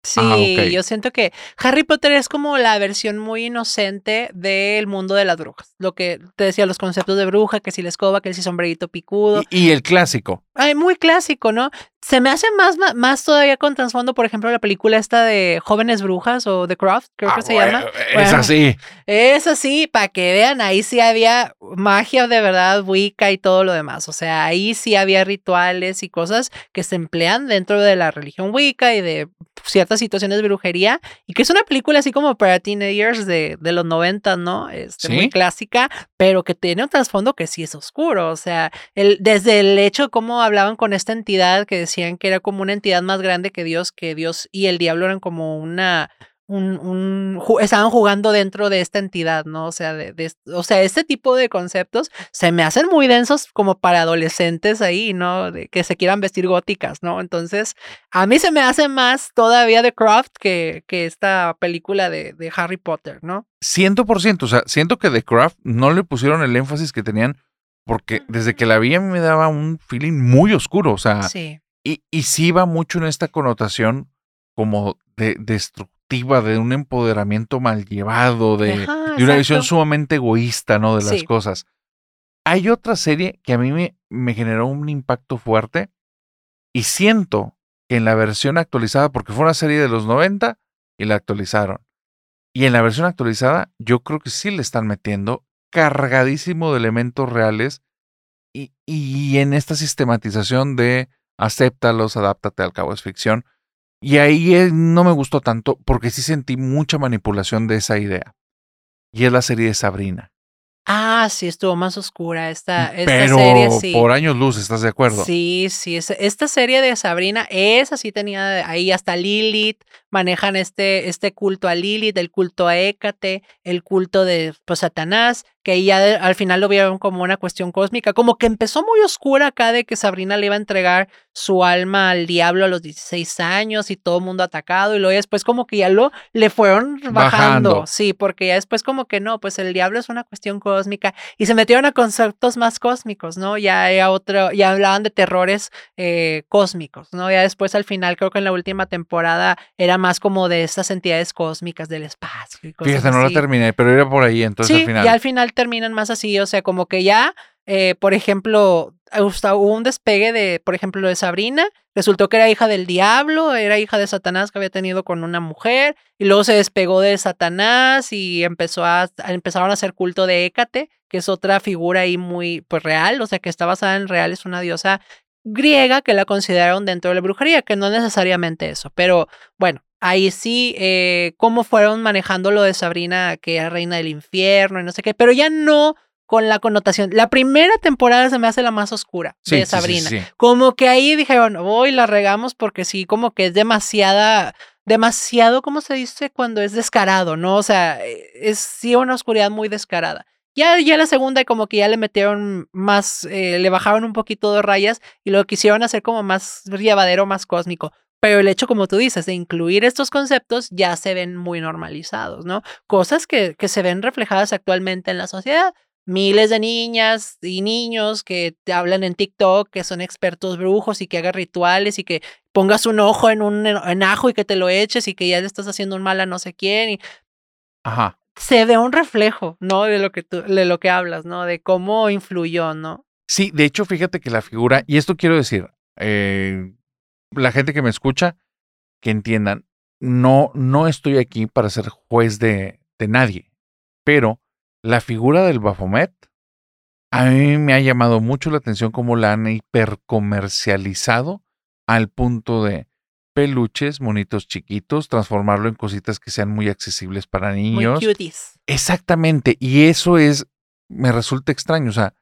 Sí, Ah, ok. yo siento que Harry Potter es como la versión muy inocente del mundo de las brujas. Lo que te decía, los conceptos de bruja, que si la escoba, que si sombrerito picudo. Y, y el clásico. Ay, muy clásico, ¿no? Se me hace más, más todavía con trasfondo, por ejemplo, la película esta de Jóvenes Brujas o The Croft, creo que Ah, se bueno, llama. Es Bueno, así. Es así, para que vean, ahí sí había magia de verdad, Wicca y todo lo demás. O sea, ahí sí había rituales y cosas que se emplean dentro de la religión Wicca y de ciertas situaciones de brujería. Y que es una película así como para teenagers de, de los 90, ¿no? Este, Sí. Muy clásica, pero que tiene un trasfondo que sí es oscuro. O sea, el, desde el hecho de cómo hablaban con esta entidad que decían que era como una entidad más grande que Dios, que Dios y el diablo eran como una un, estaban jugando dentro de esta entidad, ¿no? O sea, de, de o sea, este tipo de conceptos se me hacen muy densos como para adolescentes ahí, ¿no? De que se quieran vestir góticas, ¿no? Entonces, a mí se me hace más todavía The Croft que, que esta película de, de Harry Potter, ¿no? 100%. O sea, siento que The Craft no le pusieron el énfasis que tenían porque desde que la vi a mí me daba un feeling muy oscuro. O sea, Sí. Y, y sí va mucho en esta connotación como de destructiva, de un empoderamiento mal llevado, de, Ajá, de una visión sumamente egoísta, ¿no? De las Sí. cosas. Hay otra serie que a mí me, me generó un impacto fuerte y siento que en la versión actualizada, porque fue una serie de los 90 y la actualizaron. Y en la versión actualizada, yo creo que sí le están metiendo cargadísimo de elementos reales y, y en esta sistematización de acéptalos, adáptate, al cabo es ficción. Y ahí no me gustó tanto porque sí sentí mucha manipulación de esa idea. Y es la serie de Sabrina. Ah, sí, estuvo más oscura esta, esta Pero serie, sí. por años luz, ¿estás de acuerdo? Sí, sí, es- esta serie de Sabrina, esa sí tenía ahí hasta Lilith, manejan este, este culto a Lilith, el culto a Hécate, el culto de pues, Satanás, que ya de- al final lo vieron como una cuestión cósmica, como que empezó muy oscura acá de que Sabrina le iba a entregar su alma al diablo a los 16 años y todo el mundo atacado, y luego después como que ya lo le fueron bajando, Bajando. sí, porque ya después como que no, pues el diablo es una cuestión cósmica, y se metieron a conceptos más cósmicos, ¿no? Ya era otro, ya hablaban de terrores eh, cósmicos, ¿no? Ya después al final, creo que en la última temporada era más como de estas entidades cósmicas del espacio y cosas Fíjate, no la terminé, pero era por ahí, entonces sí, al final. ya al final terminan más así, o sea, como que ya, eh, por ejemplo, hasta hubo un despegue de, por ejemplo, lo de Sabrina, resultó que era hija del diablo, era hija de Satanás que había tenido con una mujer, y luego se despegó de Satanás y empezó a- empezaron a hacer culto de Hécate, que es otra figura ahí muy, pues real, o sea, que está basada en real, es una diosa griega que la consideraron dentro de la brujería, que no necesariamente eso, pero bueno, ahí sí, eh, cómo fueron manejando lo de Sabrina, que era reina del infierno y no sé qué, pero ya no con la connotación. La primera temporada se me hace la más oscura Sí, de sí, Sabrina. sí. Como que ahí dijeron, hoy la regamos porque sí, como que es demasiada, demasiado, ¿cómo se dice? Cuando es descarado, ¿no? O sea, eh, es sí una oscuridad muy descarada. Ya, ya la segunda como que ya le metieron más, eh, le bajaron un poquito de rayas y lo quisieron hacer como más llevadero, más cósmico. Pero el hecho, como tú dices, de incluir estos conceptos ya se ven muy normalizados, ¿no? Cosas que, que se ven reflejadas actualmente en la sociedad. Miles de niñas y niños que te hablan en TikTok, que son expertos brujos y que hagan rituales y que pongas un ojo en un en ajo y que te lo eches y que ya le estás haciendo un mal a no sé quién. Y Ajá. se ve un reflejo, ¿no? De lo que tú, de lo que hablas, ¿no? De cómo influyó, ¿no? Sí, de hecho, fíjate que la figura, y esto quiero decir, eh, la gente que me escucha, que entiendan, no, no estoy aquí para ser juez de, de nadie, pero la figura del Baphomet a mí me ha llamado mucho la atención cómo la han hipercomercializado al punto de peluches, monitos chiquitos, transformarlo en cositas que sean muy accesibles para niños. Muy cuties. Exactamente, y eso es, me resulta extraño, o sea,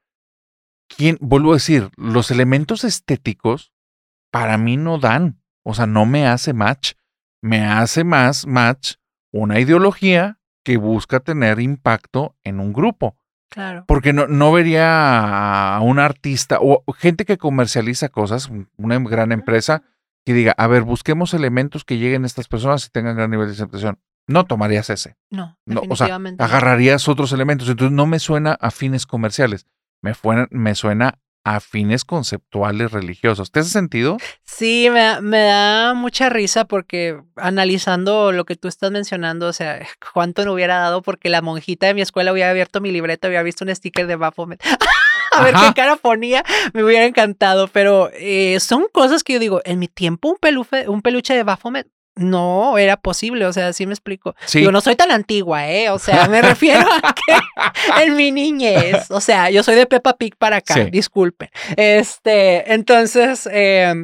¿quién, vuelvo a decir, los elementos estéticos para mí no dan, o sea, no me hace match, me hace más match una ideología que busca tener impacto en un grupo, Claro. porque no, no vería a un artista o gente que comercializa cosas, una gran empresa, que diga, a ver, busquemos elementos que lleguen a estas personas y tengan gran nivel de aceptación. No tomarías ese. No, No, o sea, agarrarías otros elementos. Entonces no me suena a fines comerciales. Me, fuena- me suena a fines conceptuales religiosos. ¿Te hace sentido? Sí, me da, me da mucha risa porque analizando lo que tú estás mencionando, o sea, cuánto no hubiera dado porque la monjita de mi escuela hubiera abierto mi libreta, había visto un sticker de Baphomet. a ver Ajá. qué cara ponía, me hubiera encantado, pero eh, son cosas que yo digo, en mi tiempo un, pelufe, un peluche de Baphomet no era posible, o sea, sí me explico. Sí. Digo, no soy tan antigua, ¿eh? O sea, me refiero a que en mi niñez, o sea, yo soy de Peppa Pig para acá, Sí. disculpen. Este, entonces, eh,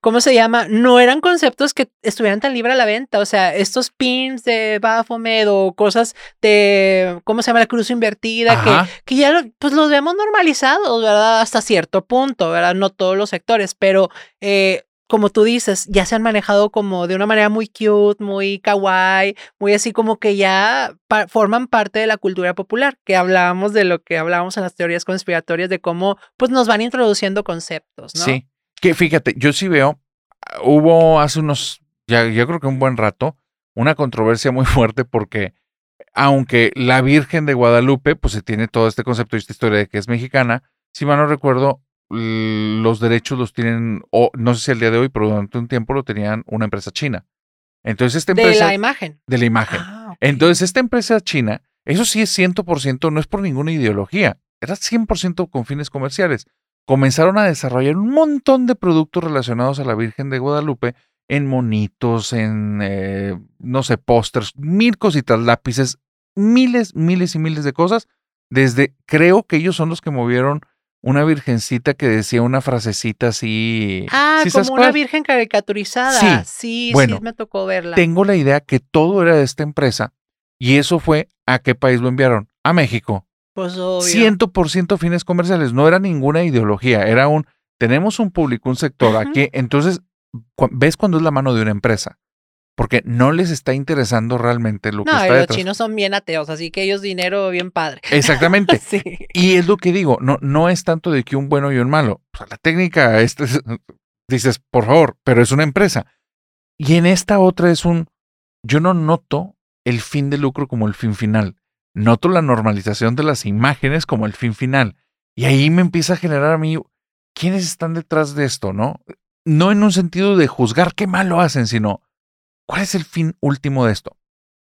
¿cómo se llama? No eran conceptos que estuvieran tan libre a la venta, o sea, estos pins de Baphomet o cosas de, ¿cómo se llama? La cruz invertida, que ya lo- pues los vemos normalizados, ¿verdad? Hasta cierto punto, ¿verdad? No todos los sectores, pero... eh, como tú dices, ya se han manejado como de una manera muy cute, muy kawaii, muy así como que ya forman parte de la cultura popular, que hablábamos de lo que hablábamos en las teorías conspiratorias, de cómo pues nos van introduciendo conceptos, ¿no? Sí. Que fíjate, yo sí veo, hubo hace unos, ya, yo creo que un buen rato, una controversia muy fuerte porque aunque la Virgen de Guadalupe, pues se tiene todo este concepto y esta historia de que es mexicana, si mal no recuerdo, los derechos los tienen, o no sé si el día de hoy, pero durante un tiempo lo tenían una empresa china. Entonces esta De empresa... la imagen. de la imagen. Ah. Entonces, esta empresa china, eso sí es 100%, no es por ninguna ideología, era 100% con fines comerciales. Comenzaron a desarrollar un montón de productos relacionados a la Virgen de Guadalupe en monitos, en, eh, no sé, pósters, mil cositas, lápices, miles, miles y miles de cosas. Desde, creo que ellos son los que movieron una virgencita que decía una frasecita así. Ah, ¿sí sabes como una virgen caricaturizada. Sí, sí, Bueno, me tocó verla. tengo la idea que todo era de esta empresa y eso fue a qué país lo enviaron. A México. Pues obvio. 100% fines comerciales. No era ninguna ideología. Era un, tenemos un público, un sector aquí. Entonces, cu- ves cuando es la mano de una empresa. Porque no les está interesando realmente lo que No, está y los detrás. chinos son bien ateos, así que ellos dinero bien padre. Exactamente. sí. Y es lo que digo, no, no es tanto de que un bueno y un malo. O sea, la técnica, este, es- dices, por favor, pero es una empresa. Y en esta otra es un, yo no noto el fin de lucro como el fin final. Noto la normalización de las imágenes como el fin final. Y ahí me empieza a generar a mí, ¿quiénes están detrás de esto, no? No en un sentido de juzgar qué mal lo hacen, sino, ¿cuál es el fin último de esto?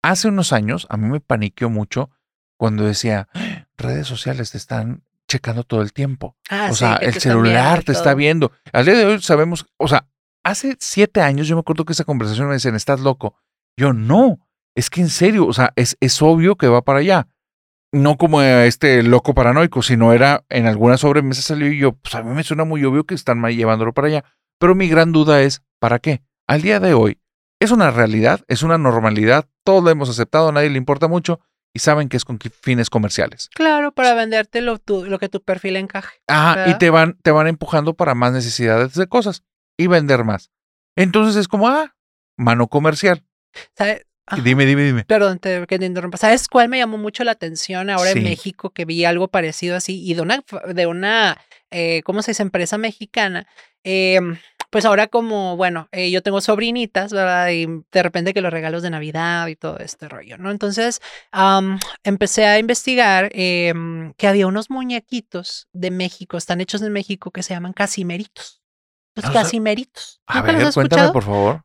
Hace unos años a mí me paniqueó mucho cuando decía, "Ah, redes sociales te están checando todo el tiempo. Ah, o sea, el celular te está viendo. Al día de hoy sabemos, o sea, hace siete años yo me acuerdo que esa conversación me decían, estás loco. Yo no, es que en serio, o sea, es, es obvio que va para allá. No como eh, este loco paranoico, sino era en alguna sobremesa salió y yo, pues a mí me suena muy obvio que están llevándolo para allá. Pero mi gran duda es, ¿para qué? Al día de hoy, es una realidad, es una normalidad, todos lo hemos aceptado, a nadie le importa mucho y saben que es con fines comerciales. Claro, para venderte lo, tu- lo que tu perfil encaje. Ajá, y te van, te van empujando para más necesidades de cosas y vender más. Entonces es como, ah, mano comercial. ¿Sabes? Y Dime, dime, dime. Perdón, te, que te interrumpa. ¿Sabes cuál me llamó mucho la atención ahora Sí. en México? Que vi algo parecido así y de una, de una eh, ¿cómo se dice? Empresa mexicana. Em, pues ahora como, bueno, eh, yo tengo sobrinitas, ¿verdad? Y de repente que los regalos de Navidad y todo este rollo, ¿no? Entonces empecé a investigar em, que había unos muñequitos de México, están hechos en México, que se llaman casimeritos. Los No sé. casimeritos. A ¿Nunca los ver, has cuéntame, escuchado? por favor.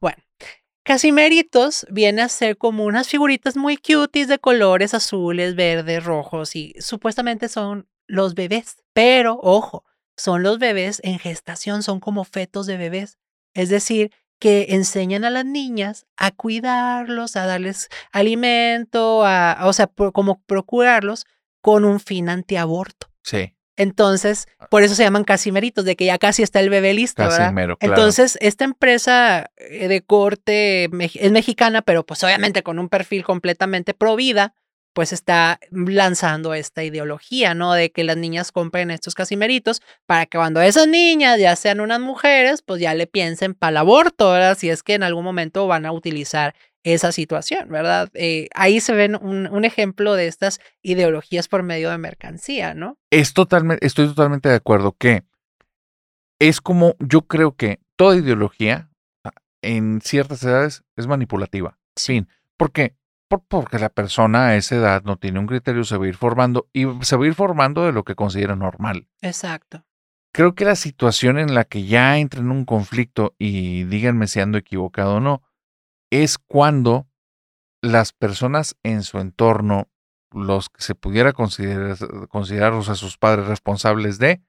Casimeritos viene a ser como unas figuritas muy cuties de colores azules, verdes, rojos y supuestamente son los bebés. Pero, ojo, son los bebés en gestación, son como fetos de bebés. Es decir, que enseñan a las niñas a cuidarlos, a darles alimento, a, o sea, como procurarlos con un fin antiaborto. Sí, Entonces, por eso se llaman casimeritos, de que ya casi está el bebé listo, ¿verdad? Casimero, claro. Entonces, esta empresa eh, de corte es mexicana, pero pues obviamente con un perfil completamente pro vida, pues está lanzando esta ideología, ¿no? De que las niñas compren estos casimeritos para que cuando esas niñas ya sean unas mujeres, pues ya le piensen para el aborto, ¿verdad? Si es que en algún momento van a utilizar esa situación, ¿verdad? Eh, ahí se ven un, un ejemplo de estas ideologías por medio de mercancía, ¿no? es totalmente, estoy totalmente de acuerdo que es como, yo creo que toda ideología en ciertas edades es manipulativa. Fin. ¿Por qué? Por- porque la persona a esa edad no tiene un criterio, se va a ir formando y se va a ir formando de lo que considera normal. Exacto. creo que la situación en la que ya entra en un conflicto, y díganme si ando equivocado o no, es cuando las personas en su entorno, los que se pudiera considerar, considerarlos a sus padres responsables de,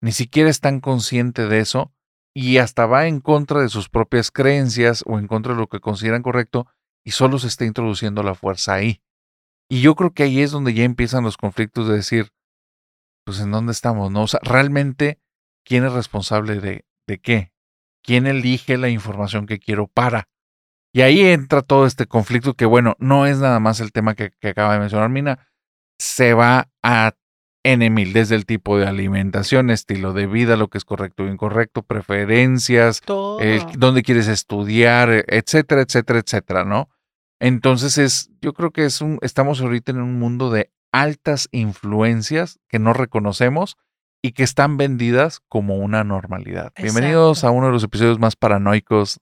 ni siquiera están conscientes de eso y hasta va en contra de sus propias creencias o en contra de lo que consideran correcto y solo se está introduciendo la fuerza ahí. Y yo creo que ahí es donde ya empiezan los conflictos de decir, pues en dónde estamos, ¿no? O sea, realmente, ¿quién es responsable de, de qué? ¿Quién elige la información que quiero para? Y ahí entra todo este conflicto que, bueno, no es nada más el tema que, acaba de mencionar Mina, se va a N mil, desde el tipo de alimentación, estilo de vida, lo que es correcto o incorrecto, preferencias, eh, dónde quieres estudiar, etcétera, etcétera, etcétera, ¿no? Entonces es, yo creo que es un, estamos ahorita en un mundo de altas influencias que no reconocemos y que están vendidas como una normalidad. Bienvenidos a uno de los episodios más paranoicos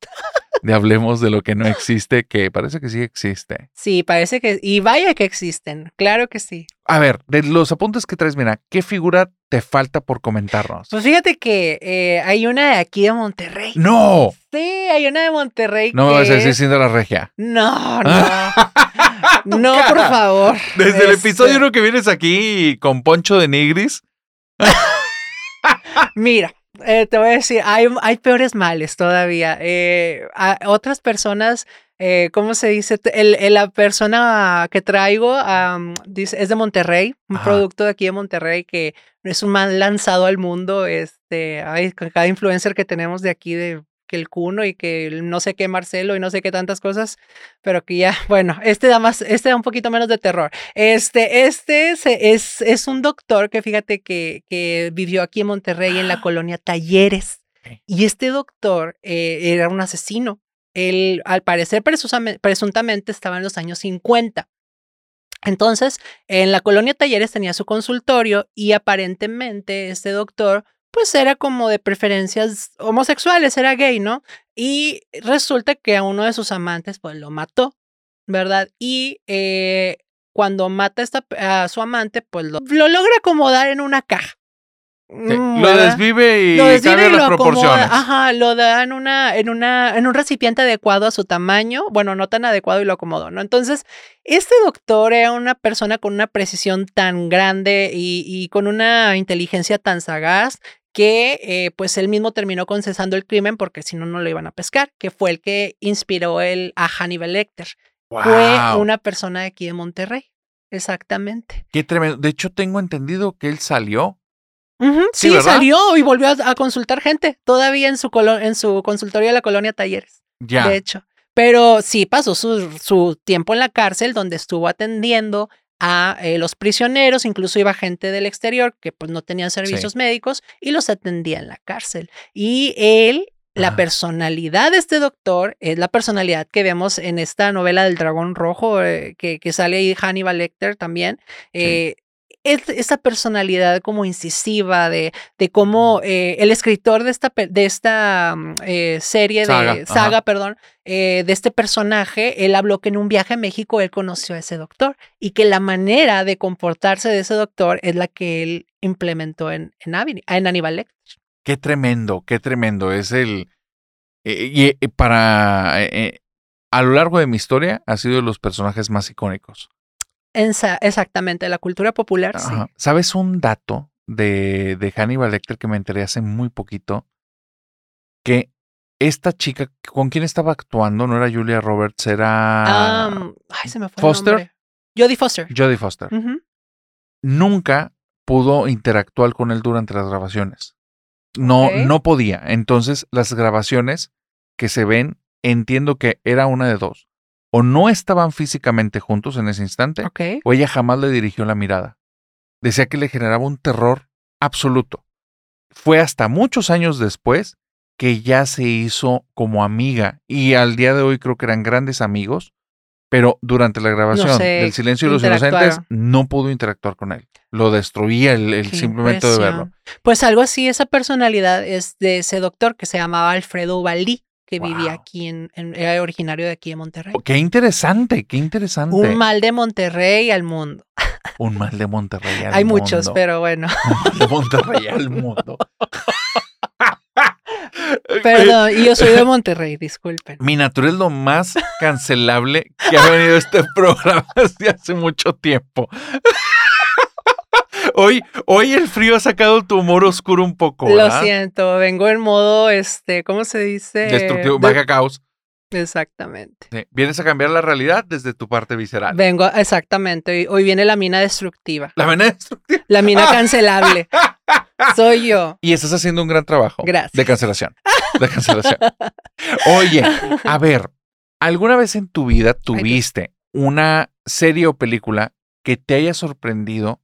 de Hablemos de lo que no existe, que parece que sí existe. Sí, parece que, y vaya que existen, claro que sí. A ver, de los apuntes que traes, mira, ¿qué figura te falta por comentarnos? Pues fíjate que eh, hay una de aquí de Monterrey. ¡No! Sí, hay una de Monterrey. No me vas a decir siendo la regia. No, no. no, por favor. Desde el episodio este uno que vienes aquí con Poncho de Nigris. Mira, eh, te voy a decir, hay, hay peores males todavía. Eh, otras personas, eh, ¿cómo se dice? El, la persona que traigo dice, es de Monterrey, un producto de aquí de Monterrey que es un mal lanzado al mundo. Este, cada influencer que tenemos de aquí de que el Cuno y que no sé qué Marcelo y no sé qué tantas cosas, pero que ya, bueno, este da más, este da un poquito menos de terror. Este, este es, es, un doctor que fíjate que, que vivió aquí en Monterrey en la colonia Talleres. Y este doctor eh, era un asesino. Él, al parecer, presuntamente estaba en los años 50. Entonces, en la colonia Talleres tenía su consultorio y aparentemente este doctor pues era como de preferencias homosexuales, era gay, ¿no? Y resulta que a uno de sus amantes, pues lo mató, ¿verdad? Y eh, cuando mata a, su amante, pues lo, logra acomodar en una caja. Mm, lo desvive y lo cambia las proporciones. Ajá, lo da en una, en una, en un recipiente adecuado a su tamaño, bueno, no tan adecuado y lo acomodó, ¿no? Entonces, este doctor era una persona con una precisión tan grande y, y con una inteligencia tan sagaz que eh, pues él mismo terminó concesando el crimen porque si no, no lo iban a pescar, que fue el que inspiró el, a Hannibal Lecter. Fue una persona de aquí de Monterrey, exactamente. Qué tremendo. De hecho, tengo entendido que él salió. Sí, salió y volvió a, consultar gente, todavía en su, en su consultorio de la colonia Talleres. Ya. De hecho. Pero sí pasó su, su tiempo en la cárcel donde estuvo atendiendo a eh, los prisioneros, incluso iba gente del exterior que pues no tenían servicios médicos y los atendía en la cárcel. Y él, la personalidad de este doctor es la personalidad que vemos en esta novela del dragón rojo eh, que, que, sale ahí Hannibal Lecter también. Eh, esa personalidad como incisiva de, de cómo eh, el escritor de esta, de esta mm, eh, serie de saga, perdón, eh, de este personaje, él habló que en un viaje a México él conoció a ese doctor y que la manera de comportarse de ese doctor es la que él implementó en, en, en Aníbal Lecter. Qué tremendo, qué tremendo. Es el... y para... a lo largo de mi historia ha sido de los personajes más icónicos exactamente, la cultura popular, sí. ¿Sabes un dato de, de Hannibal Lecter que me enteré hace muy poquito? Que esta chica, ¿con quién estaba actuando? No era Julia Roberts, era. ay, se me fue Foster. Jodie Foster. Jodie Foster. Nunca pudo interactuar con él durante las grabaciones. No, no podía. Entonces, las grabaciones que se ven, entiendo que era una de dos o no estaban físicamente juntos en ese instante, o ella jamás le dirigió la mirada. Decía que le generaba un terror absoluto. Fue hasta muchos años después que ya se hizo como amiga y al día de hoy creo que eran grandes amigos, pero durante la grabación del Silencio de los Inocentes no pudo interactuar con él. Lo destruía el, simplemente de verlo. Pues algo así, esa personalidad es de ese doctor que se llamaba Alfredo Valdí que vivía aquí en, era originario de aquí de Monterrey. Oh, qué interesante, qué interesante. Un mal de Monterrey al mundo. Un mal de Monterrey al Hay muchos, pero bueno. Un mal de Monterrey al mundo. Perdón, y yo soy de Monterrey, disculpen. Minatura es lo más cancelable que ha venido este programa desde hace mucho tiempo. Hoy, hoy el frío ha sacado tu humor oscuro un poco. Lo siento, vengo en modo, este, ¿cómo se dice? Destructivo, De- baja caos. Exactamente. Sí, Vienes a cambiar la realidad desde tu parte visceral. Vengo, exactamente. Hoy, hoy viene la mina destructiva, La manera destructiva. la mina cancelable. Soy yo. Y estás haciendo un gran trabajo. Gracias. De cancelación. De cancelación. Oye, a ver, ¿alguna vez en tu vida tuviste una serie o película que te haya sorprendido?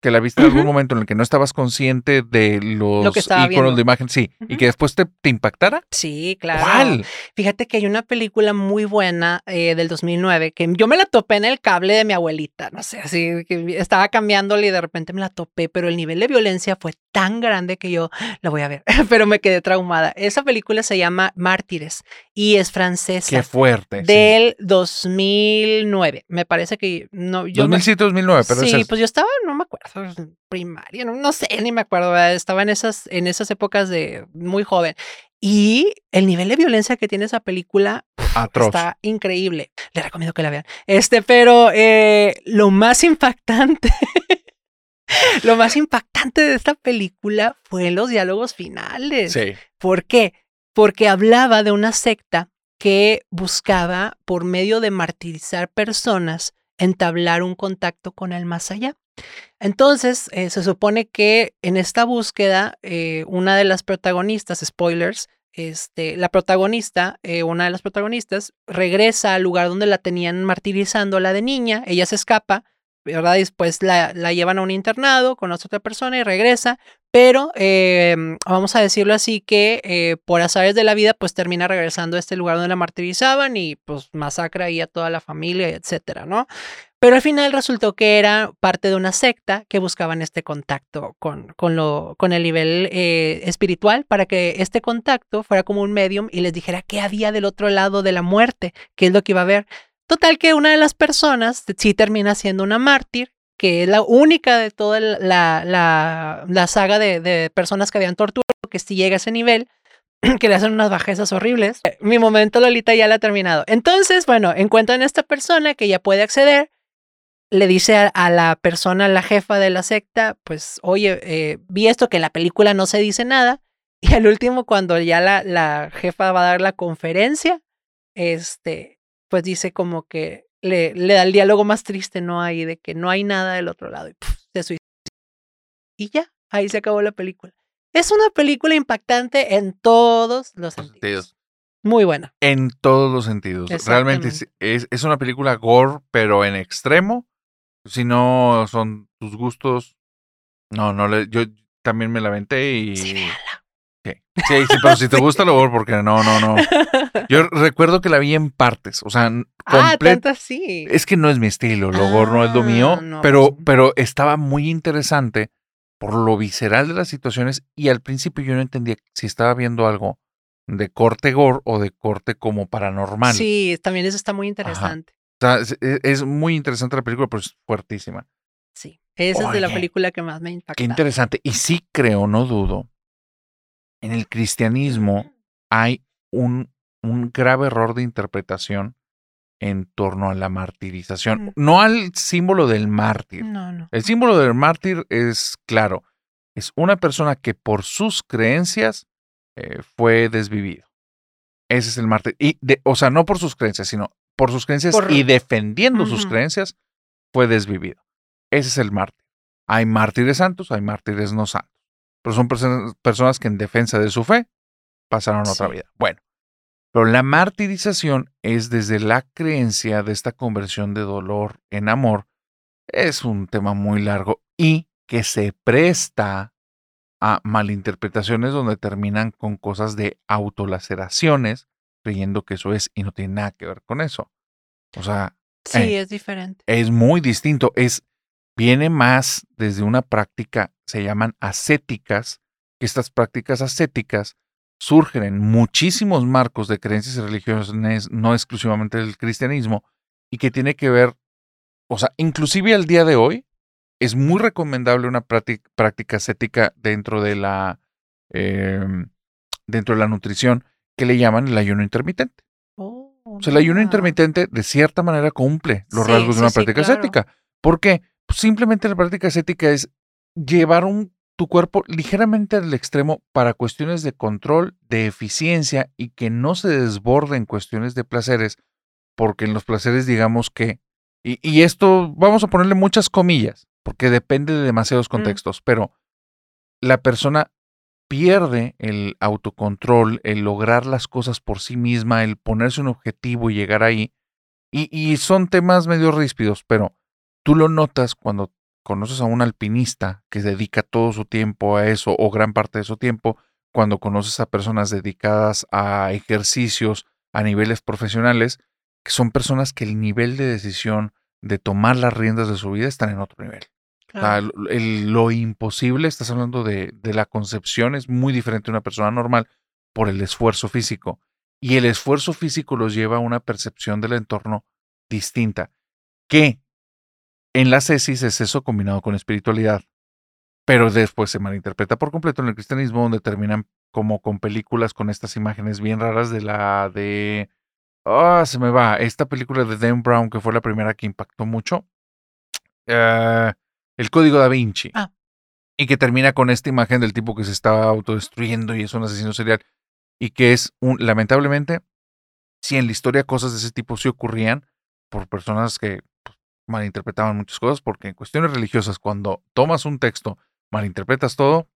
Que la viste en algún momento en el que no estabas consciente de los estaba iconos viendo. de imagen, sí, y que después te, te impactara. Sí, claro. ¿Cuál? Fíjate que hay una película muy buena eh, del 2009 que yo me la topé en el cable de mi abuelita, no sé, así que estaba cambiándole y de repente me la topé, pero el nivel de violencia fue tan grande que yo la voy a ver, pero me quedé traumada. Esa película se llama Mártires y es francesa. Qué fuerte. sí. Del 2009. Me parece que no, yo me- 2007, 2009, pero sí, es- pues yo estaba, no me acuerdo, primaria, no, no sé, ni me acuerdo, ¿verdad? estaba en esas, en esas épocas de muy joven. Y el nivel de violencia que tiene esa película atroz. está increíble. Le recomiendo que la vean. Este, pero eh, lo más impactante, lo más impactante de esta película fue los diálogos finales. Sí. ¿Por qué? Porque hablaba de una secta que buscaba, por medio de martirizar personas, entablar un contacto con el más allá. Entonces, eh, se supone que en esta búsqueda, eh, una de las protagonistas, spoilers, este, la protagonista, eh, una de las protagonistas, regresa al lugar donde la tenían martirizando la de niña, ella se escapa, ¿verdad? Después la, la llevan a un internado, conoce a otra persona y regresa, pero eh, vamos a decirlo así que por azares de la vida pues termina regresando a este lugar donde la martirizaban y pues masacra ahí a toda la familia, etcétera, ¿no? Pero al final resultó que era parte de una secta que buscaban este contacto con, con, lo, con el nivel eh, espiritual para que este contacto fuera como un medium y les dijera qué había del otro lado de la muerte, qué es lo que iba a ver. Total que una de las personas sí termina siendo una mártir, que es la única de toda la, la, la saga de, de, personas que habían torturado, que sí llega a ese nivel, que le hacen unas bajezas horribles. Mi momento Lolita ya la ha terminado. Entonces, bueno, encuentran a esta persona que ya puede acceder, le dice a, a la persona, la jefa de la secta, pues, oye, eh, vi esto que en la película no se dice nada, y al último, cuando ya la, la jefa va a dar la conferencia, este, pues dice como que le, le, da el diálogo más triste, ¿no? Ahí de que no hay nada del otro lado y puf, se suicida. Y ya, ahí se acabó la película. Es una película impactante en todos los sentidos. sentidos. Muy buena. En todos los sentidos. Realmente es, es, es, una película gore, pero en extremo. Si no son tus gustos, no, no le, yo también me la aventé y. Sí, Sí, sí, sí, pero si te gusta lo porque no, no, no. Yo recuerdo que la vi en partes, o sea, ah, tanto sí. Es que no es mi estilo, lo gore no es lo mío, Ah, no, pero, pues... pero estaba muy interesante por lo visceral de las situaciones y al principio yo no entendía si estaba viendo algo de corte gore o de corte como paranormal. Sí, también eso está muy interesante. Ajá. O sea, es, es, muy interesante la película, pero es fuertísima. Sí, esa Oye, es de la película que más me impacta. Qué interesante. Y sí creo, no dudo, en el cristianismo hay un, un grave error de interpretación en torno a la martirización, Mm. no al símbolo del mártir. No, no. El símbolo del mártir es claro, es una persona que por sus creencias eh, fue desvivido. Ese es el mártir. Y de, o sea, no por sus creencias, sino por sus creencias Por- y defendiendo sus creencias, fue desvivido. Ese es el mártir. Hay mártires santos, hay mártires no santos. Pero son perso- personas que en defensa de su fe pasaron otra vida. Bueno, pero la martirización es desde la creencia de esta conversión de dolor en amor. Es un tema muy largo y que se presta a malinterpretaciones donde terminan con cosas de autolaceraciones, creyendo que eso es y no tiene nada que ver con eso. O sea, Sí, Eh. es diferente. es muy distinto. Es, viene más desde una práctica, se llaman ascéticas, que estas prácticas ascéticas surgen en muchísimos marcos de creencias y religiones, no exclusivamente del cristianismo, y que tiene que ver, o sea, inclusive al día de hoy, es muy recomendable una práctica, práctica ascética dentro de la, eh, dentro de la nutrición que le llaman el ayuno intermitente. Oh, O sea, el ayuno intermitente de cierta manera cumple los Sí, rasgos de una sí, práctica claro. ascética. ¿Por qué? Pues simplemente la práctica ascética es llevar un, tu cuerpo ligeramente al extremo para cuestiones de control, de eficiencia y que no se desborde en cuestiones de placeres, porque en los placeres digamos que, y, y esto vamos a ponerle muchas comillas, porque depende de demasiados contextos, pero la persona pierde el autocontrol, el lograr las cosas por sí misma, el ponerse un objetivo y llegar ahí. Y, y son temas medio ríspidos, pero tú lo notas cuando conoces a un alpinista que dedica todo su tiempo a eso o gran parte de su tiempo, cuando conoces a personas dedicadas a ejercicios a niveles profesionales, que son personas que el nivel de decisión de tomar las riendas de su vida están en otro nivel. Lo- imposible, estás hablando de, de la concepción, es muy diferente a una persona normal por el esfuerzo físico. Y el esfuerzo físico los lleva a una percepción del entorno distinta, que en la cesis es eso combinado con espiritualidad, pero después se malinterpreta por completo en el cristianismo, donde terminan como con películas con estas imágenes bien raras de la de... Ah, se me va, esta película de Dan Brown, que fue la primera que impactó mucho. Eh, el Código da Vinci. Ah. Y que termina con esta imagen del tipo que se estaba autodestruyendo y es un asesino serial. Y que es un, lamentablemente, si en la historia cosas de ese tipo sí ocurrían por personas que pues, malinterpretaban muchas cosas, porque en cuestiones religiosas, cuando tomas un texto, malinterpretas todo,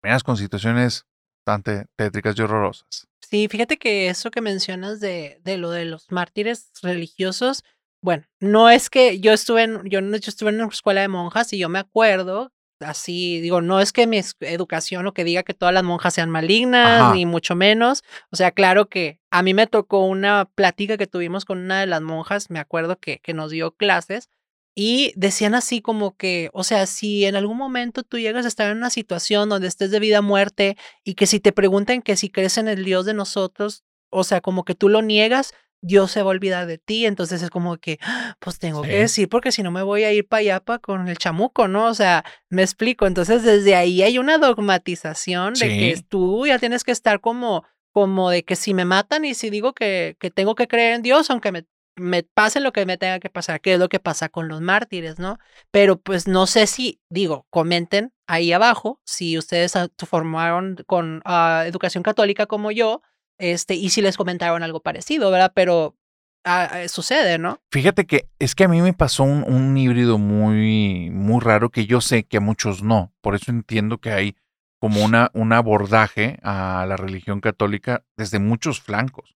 terminas con situaciones bastante tétricas y horrorosas. Sí, fíjate que eso que mencionas de, de lo de los mártires religiosos, bueno, no es que yo estuve en, yo, no- yo estuve en una escuela de monjas y yo me acuerdo, así, digo, no es que mi educación o que diga que todas las monjas sean malignas, Ajá. ni mucho menos. O sea, claro que a mí me tocó una plática que tuvimos con una de las monjas, me acuerdo que, que nos dio clases. Y decían así como que, o sea, si en algún momento tú llegas a estar en una situación donde estés de vida a muerte, y que si te preguntan que si crees en el Dios de nosotros, o sea, como que tú lo niegas, Dios se va a olvidar de ti. Entonces es como que, "Ah, pues tengo Sí. que decir, porque si no me voy a ir para allá pa con el chamuco, ¿no? O sea, me explico. Entonces desde ahí hay una dogmatización de que tú ya tienes que estar como, como de que si me matan y si digo que, que tengo que creer en Dios, aunque me, me pase lo que me tenga que pasar, que es lo que pasa con los mártires, ¿no? Pero pues no sé si, digo, comenten ahí abajo si ustedes formaron con ah, educación católica como yo, este, y si les comentaron algo parecido, ¿verdad? Pero ah, ah, sucede, ¿no? Fíjate que es que a mí me pasó un, un híbrido muy, muy raro que yo sé que a muchos no. Por eso entiendo que hay como una, un abordaje a la religión católica desde muchos flancos.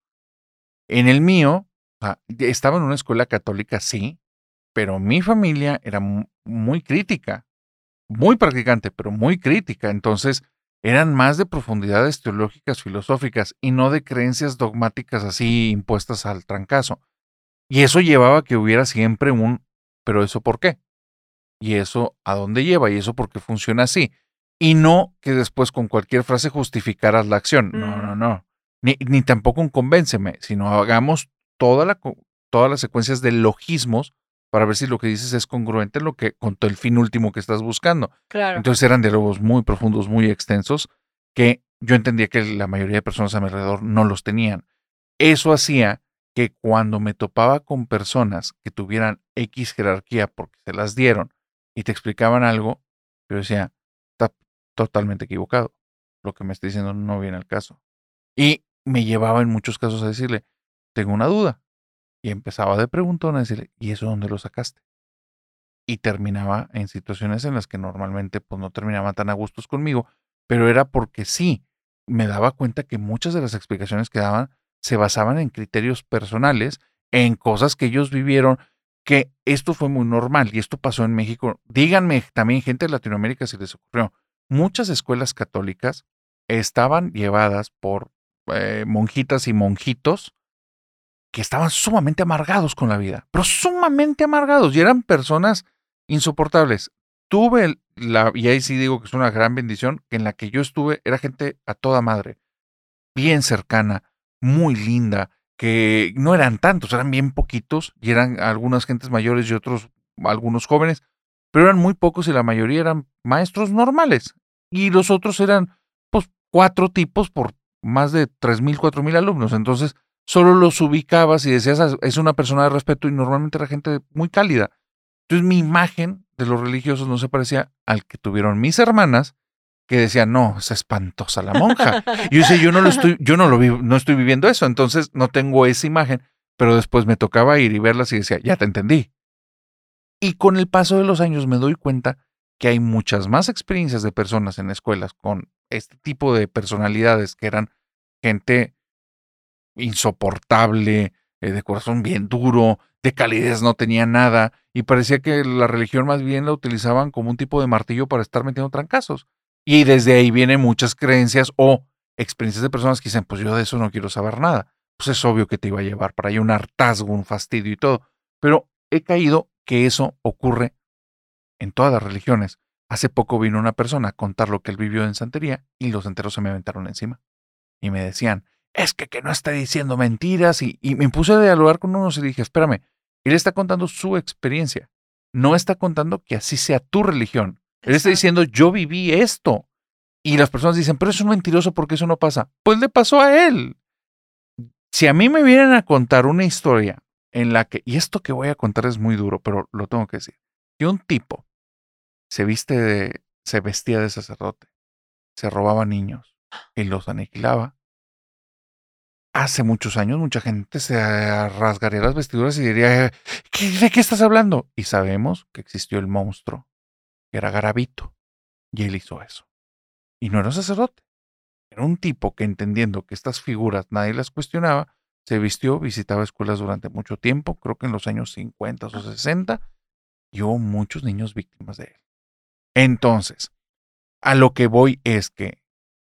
En el mío, estaba en una escuela católica, sí, pero mi familia era mu- muy crítica, muy practicante, pero muy crítica. Entonces, eran más de profundidades teológicas, filosóficas y no de creencias dogmáticas así impuestas al trancazo. Y eso llevaba a que hubiera siempre un, pero eso por qué? Y eso a dónde lleva? Y eso por qué funciona así. Y no que después con cualquier frase justificaras la acción. No, no, no. Ni, ni tampoco un convénceme, sino hagamos toda la, todas las secuencias de logismos para ver si lo que dices es congruente en lo que, con todo el fin último que estás buscando. Claro. Entonces eran diálogos muy profundos, muy extensos, que yo entendía que la mayoría de personas a mi alrededor no los tenían. Eso hacía que cuando me topaba con personas que tuvieran X jerarquía porque se las dieron y te explicaban algo, yo decía, está totalmente equivocado. Lo que me está diciendo no viene al caso. Y me llevaba en muchos casos a decirle, tengo una duda. Y empezaba de preguntón a decirle, ¿y eso dónde lo sacaste? Y terminaba en situaciones en las que normalmente pues no terminaba tan a gustos conmigo, pero era porque sí, me daba cuenta que muchas de las explicaciones que daban se basaban en criterios personales, en cosas que ellos vivieron, que esto fue muy normal y esto pasó en México. Díganme también gente de Latinoamérica si les ocurrió. Muchas escuelas católicas estaban llevadas por eh, monjitas y monjitos que estaban sumamente amargados con la vida, pero sumamente amargados y eran personas insoportables. Tuve la, y ahí sí digo que es una gran bendición, que en la que yo estuve era gente a toda madre, bien cercana, muy linda, que no eran tantos, eran bien poquitos y eran algunas gentes mayores y otros, algunos jóvenes, pero eran muy pocos y la mayoría eran maestros normales y los otros eran pues cuatro tipos por más de 3.000, 4.000 alumnos. Entonces, solo los ubicabas y decías, "Ah, es una persona de respeto y normalmente era gente muy cálida. Entonces, mi imagen de los religiosos no se parecía al que tuvieron mis hermanas, que decían, no, es espantosa la monja. Y yo decía, yo no lo estoy, yo no lo vi, no estoy viviendo eso, entonces no tengo esa imagen, pero después me tocaba ir y verlas y decía, ya te entendí. Y con el paso de los años me doy cuenta que hay muchas más experiencias de personas en escuelas con este tipo de personalidades que eran gente insoportable, eh, de corazón bien duro, de calidez no tenía nada, y parecía que la religión más bien la utilizaban como un tipo de martillo para estar metiendo trancazos. Y desde ahí vienen muchas creencias o experiencias de personas que dicen, pues yo de eso no quiero saber nada. Pues es obvio que te iba a llevar para allá un hartazgo, un fastidio y todo. Pero he caído que eso ocurre en todas las religiones. Hace poco vino una persona a contar lo que él vivió en santería y los enteros se me aventaron encima. Y me decían, es que, que no está diciendo mentiras. Y, y me puse a dialogar con unos y dije, espérame, él está contando su experiencia. No está contando que así sea tu religión. Él está diciendo, yo viví esto. Y las personas dicen, pero es un mentiroso porque eso no pasa. Pues le pasó a él. Si a mí me vienen a contar una historia en la que, y esto que voy a contar es muy duro, pero lo tengo que decir, que un tipo se viste de, se vestía de sacerdote, se robaba niños y los aniquilaba. Hace muchos años mucha gente se rasgaría las vestiduras y diría, "¿Qué- ¿de qué estás hablando? Y sabemos que existió el monstruo, que era Garabito, y él hizo eso. Y no era un sacerdote, era un tipo que entendiendo que estas figuras nadie las cuestionaba, se vistió, visitaba escuelas durante mucho tiempo, creo que en los años 50 o 60, y hubo muchos niños víctimas de él. Entonces, a lo que voy es que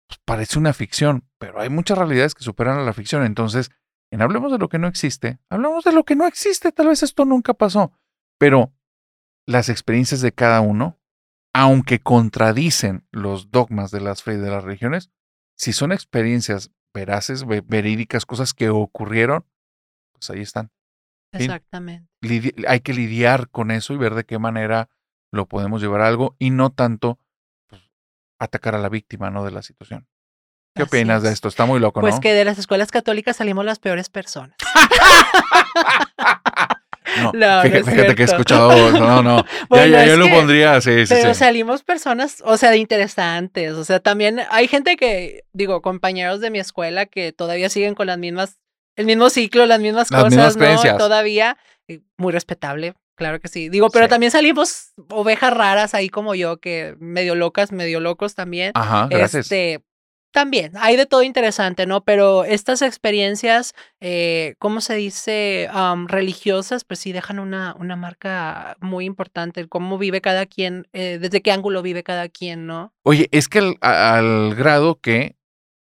pues, parece una ficción, pero hay muchas realidades que superan a la ficción. Entonces, en Hablemos de lo que no existe, hablamos de lo que no existe. Tal vez esto nunca pasó, pero las experiencias de cada uno, aunque contradicen los dogmas de las fe y de las religiones, si son experiencias veraces, ve- verídicas, cosas que ocurrieron, pues ahí están. Exactamente. Hay que lidiar con eso y ver de qué manera lo podemos llevar a algo y no tanto atacar a la víctima ¿no? de la situación. ¿Qué Así opinas de es. esto? Está muy loco, Pues ¿no? que de las escuelas católicas salimos las peores personas. No, No, no fíjate, es fíjate que he escuchado, no, no, Bueno, ya, ya, yo lo que- pondría, sí, sí, Pero sí. salimos personas, o sea, de interesantes. O sea, también hay gente que, digo, compañeros de mi escuela que todavía siguen con las mismas, el mismo ciclo, las mismas Las cosas, mismas ¿no? Todavía, muy respetable, claro que sí. Digo, pero Sí. también salimos ovejas raras ahí como yo, que medio locas, medio locos también. Ajá, gracias. Este, también, hay de todo interesante, ¿no? Pero estas experiencias, eh, ¿cómo se dice? Religiosas, pues sí dejan una, una marca muy importante, cómo vive cada quien, eh, desde qué ángulo vive cada quien, ¿no? Oye, es que al, al grado que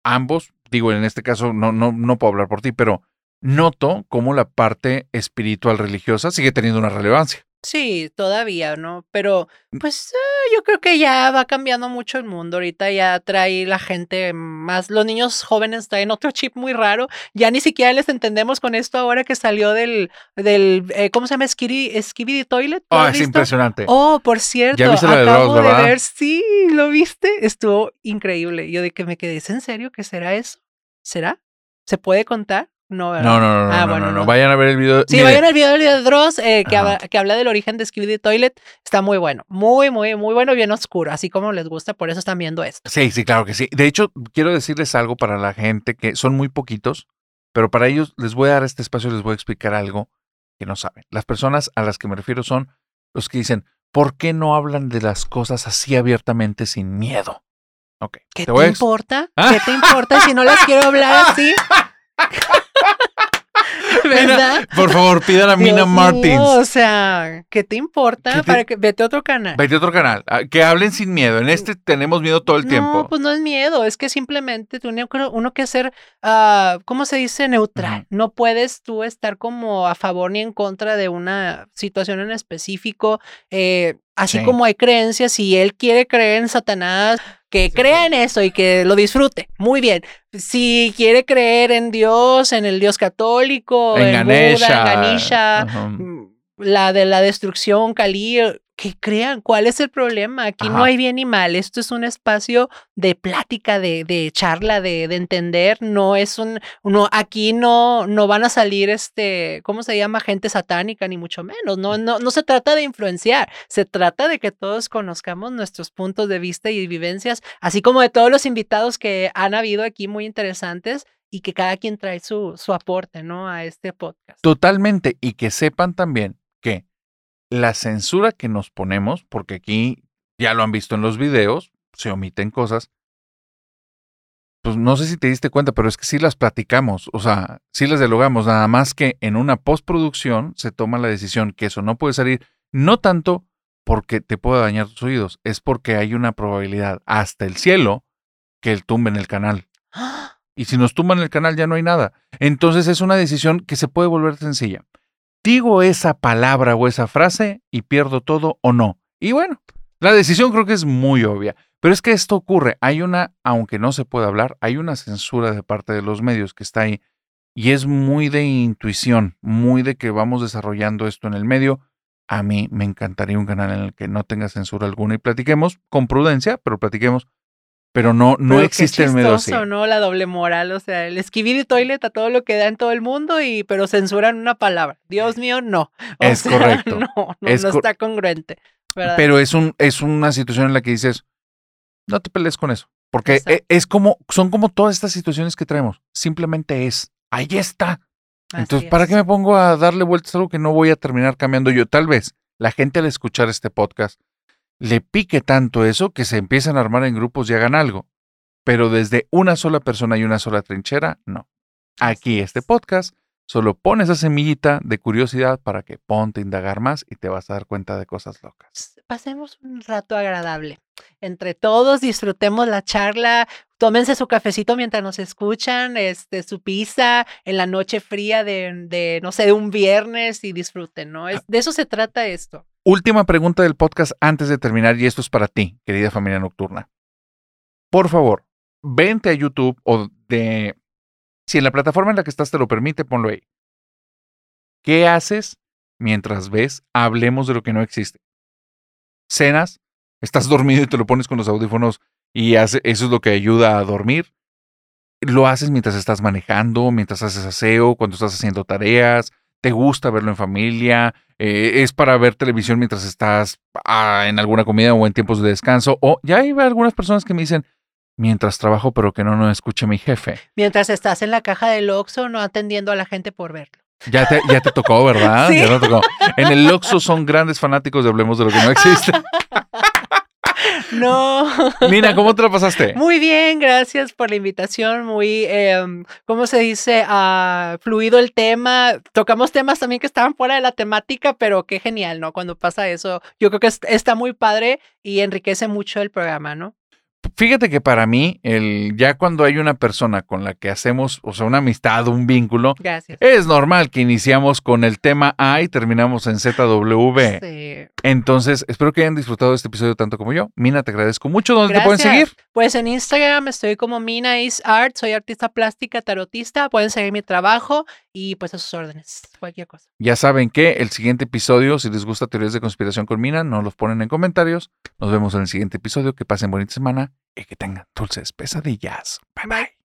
ambos, digo, en este caso no, no, no puedo hablar por ti, pero noto cómo la parte espiritual religiosa sigue teniendo una relevancia. Sí, todavía, ¿no? Pero Mm. pues eh, yo creo que ya va cambiando mucho el mundo. Ahorita ya trae la gente más, los niños jóvenes traen otro chip muy raro. Ya ni siquiera les entendemos con esto ahora que salió del, del eh, ¿cómo se llama? Skibidi, Toilet. ¿lo Ah, has es visto? impresionante. Oh, por cierto, viste la de acabo de ¿verdad? ver, sí, ¿lo viste? Estuvo increíble. Yo de que me quedé, ¿es en serio que será eso? ¿Será? ¿Se puede contar? No, ¿verdad? no, no, no, Ah, no, bueno, no, no. Vayan a ver el video. Sí, Mire, vayan al video de Dross eh, que, habla, que habla del origen de Skibidi Toilet. Está muy bueno, muy, muy, muy bueno, bien oscuro, así como les gusta, por eso están viendo esto. Sí, sí, claro que sí. De hecho, quiero decirles algo para la gente que son muy poquitos, pero para ellos les voy a dar este espacio y les voy a explicar algo que no saben. Las personas a las que me refiero son los que dicen, ¿por qué no hablan de las cosas así abiertamente sin miedo? Ok. ¿Qué te importa? Ah. ¿Qué te importa si no las quiero hablar así? ¿Verdad? Por favor, pidan a Mina Dios mío, Martins. o sea, ¿qué te importa? ¿Qué te- Para que vete a otro canal. Vete a otro canal. ah, Que hablen sin miedo. En este tenemos miedo todo el no, tiempo. pues no es miedo, es que simplemente tiene uno, que ser, ah, ¿cómo se dice? Neutral. No puedes tú estar como a favor ni en contra de una situación en específico. eh, así Sí. como hay creencias, si él quiere creer en Satanás, que crea en eso y que lo disfrute. Muy bien. Si quiere creer en Dios, en el Dios católico, en en, Buda, en Ganesha, mm, la de la destrucción, Kali, que crean cuál es el problema. Aquí no hay bien ni mal. Esto es un espacio de plática, de, de charla, de, de entender. No es un, no, aquí no, no van a salir este, ¿cómo se llama? Gente satánica, ni mucho menos. No, no, no se trata de influenciar. Se trata de que todos conozcamos nuestros puntos de vista y vivencias, así como de todos los invitados que han habido aquí muy interesantes y que cada quien trae su, su aporte, ¿no? A este podcast. Totalmente. Y que sepan también la censura que nos ponemos, porque aquí ya lo han visto en los videos, se omiten cosas. Pues no sé si te diste cuenta, pero es que sí las platicamos, o sea, sí las dialogamos, nada más que en una postproducción se toma la decisión que eso no puede salir, no tanto porque te pueda dañar tus oídos, es porque hay una probabilidad hasta el cielo que el tumben el canal. Y si nos tumban el canal ya no hay nada. Entonces es una decisión que se puede volver sencilla. Digo esa palabra o esa frase y pierdo todo o no. Y bueno, la decisión creo que es muy obvia. Pero es que esto ocurre. Hay una, aunque no se pueda hablar, hay una censura de parte de los medios que está ahí. Y es muy de intuición, muy de que vamos desarrollando esto en el medio. A mí me encantaría un canal en el que no tenga censura alguna y platiquemos con prudencia, pero platiquemos. Pero no, no Pero qué existe el así. chistoso, ¿no? La doble moral, o sea, el Skibidi Toilet a todo lo que da en todo el mundo, y pero censuran una palabra. Dios mío, no. O Es sea, correcto. No, no, Es no está congruente. ¿verdad? Pero es, un, es una situación en la que dices, no te pelees con eso. Porque Exacto. e- es como, son como todas estas situaciones que traemos. Simplemente es, ahí está. Así Entonces, ¿para es. qué me pongo a darle vueltas a algo que no voy a terminar cambiando yo? Tal vez la gente al escuchar este podcast le pique tanto eso que se empiezan a armar en grupos y hagan algo. Pero desde una sola persona y una sola trinchera, no. Aquí este podcast solo pone esa semillita de curiosidad para que ponte a indagar más y te vas a dar cuenta de cosas locas. Pasemos un rato agradable. Entre todos disfrutemos la charla. Tómense su cafecito mientras nos escuchan, este, su pizza en la noche fría de, de, no sé, de un viernes y disfruten, ¿no? Es, de eso se trata esto. Última pregunta del podcast antes de terminar, y esto es para ti, querida familia nocturna. Por favor, vente a YouTube o de... Si en la plataforma en la que estás te lo permite, ponlo ahí. ¿Qué haces mientras ves Hablemos de lo que no existe? Cenas, estás dormido y te lo pones con los audífonos y hace, eso es lo que ayuda a dormir. Lo haces mientras estás manejando, mientras haces aseo, cuando estás haciendo tareas, te gusta verlo en familia, eh, es para ver televisión mientras estás ah, en alguna comida o en tiempos de descanso. O ya hay algunas personas que me dicen, mientras trabajo, pero que no nos escuche mi jefe. Mientras estás en la caja del Oxxo, no atendiendo a la gente por verlo. Ya te, ya te tocó, ¿verdad? Sí. Ya te tocó. En el Oxxo son grandes fanáticos de Hablemos de lo que no existe. No. Nina, ¿cómo te la pasaste? Muy bien, gracias por la invitación. Muy, em, ¿cómo se dice? Ah, fluido el tema. Tocamos temas también que estaban fuera de la temática, pero qué genial, ¿no? Cuando pasa eso, yo creo que es- está muy padre y enriquece mucho el programa, ¿no? Fíjate que para mí, el, ya cuando hay una persona con la que hacemos, o sea, una amistad, un vínculo, Gracias. es normal que iniciamos con el tema A y terminamos en ZW. Sí. Entonces, espero que hayan disfrutado de este episodio tanto como yo. Mina, te agradezco mucho. ¿Dónde te pueden seguir? Pues en Instagram estoy como Mina is Art, soy artista plástica, tarotista. Pueden seguir mi trabajo y pues a sus órdenes, cualquier cosa. Ya saben que el siguiente episodio, si les gusta teorías de conspiración con Mina, nos los ponen en comentarios. Nos vemos en el siguiente episodio. Que pasen bonita semana y que tengan dulces pesadillas. Bye bye.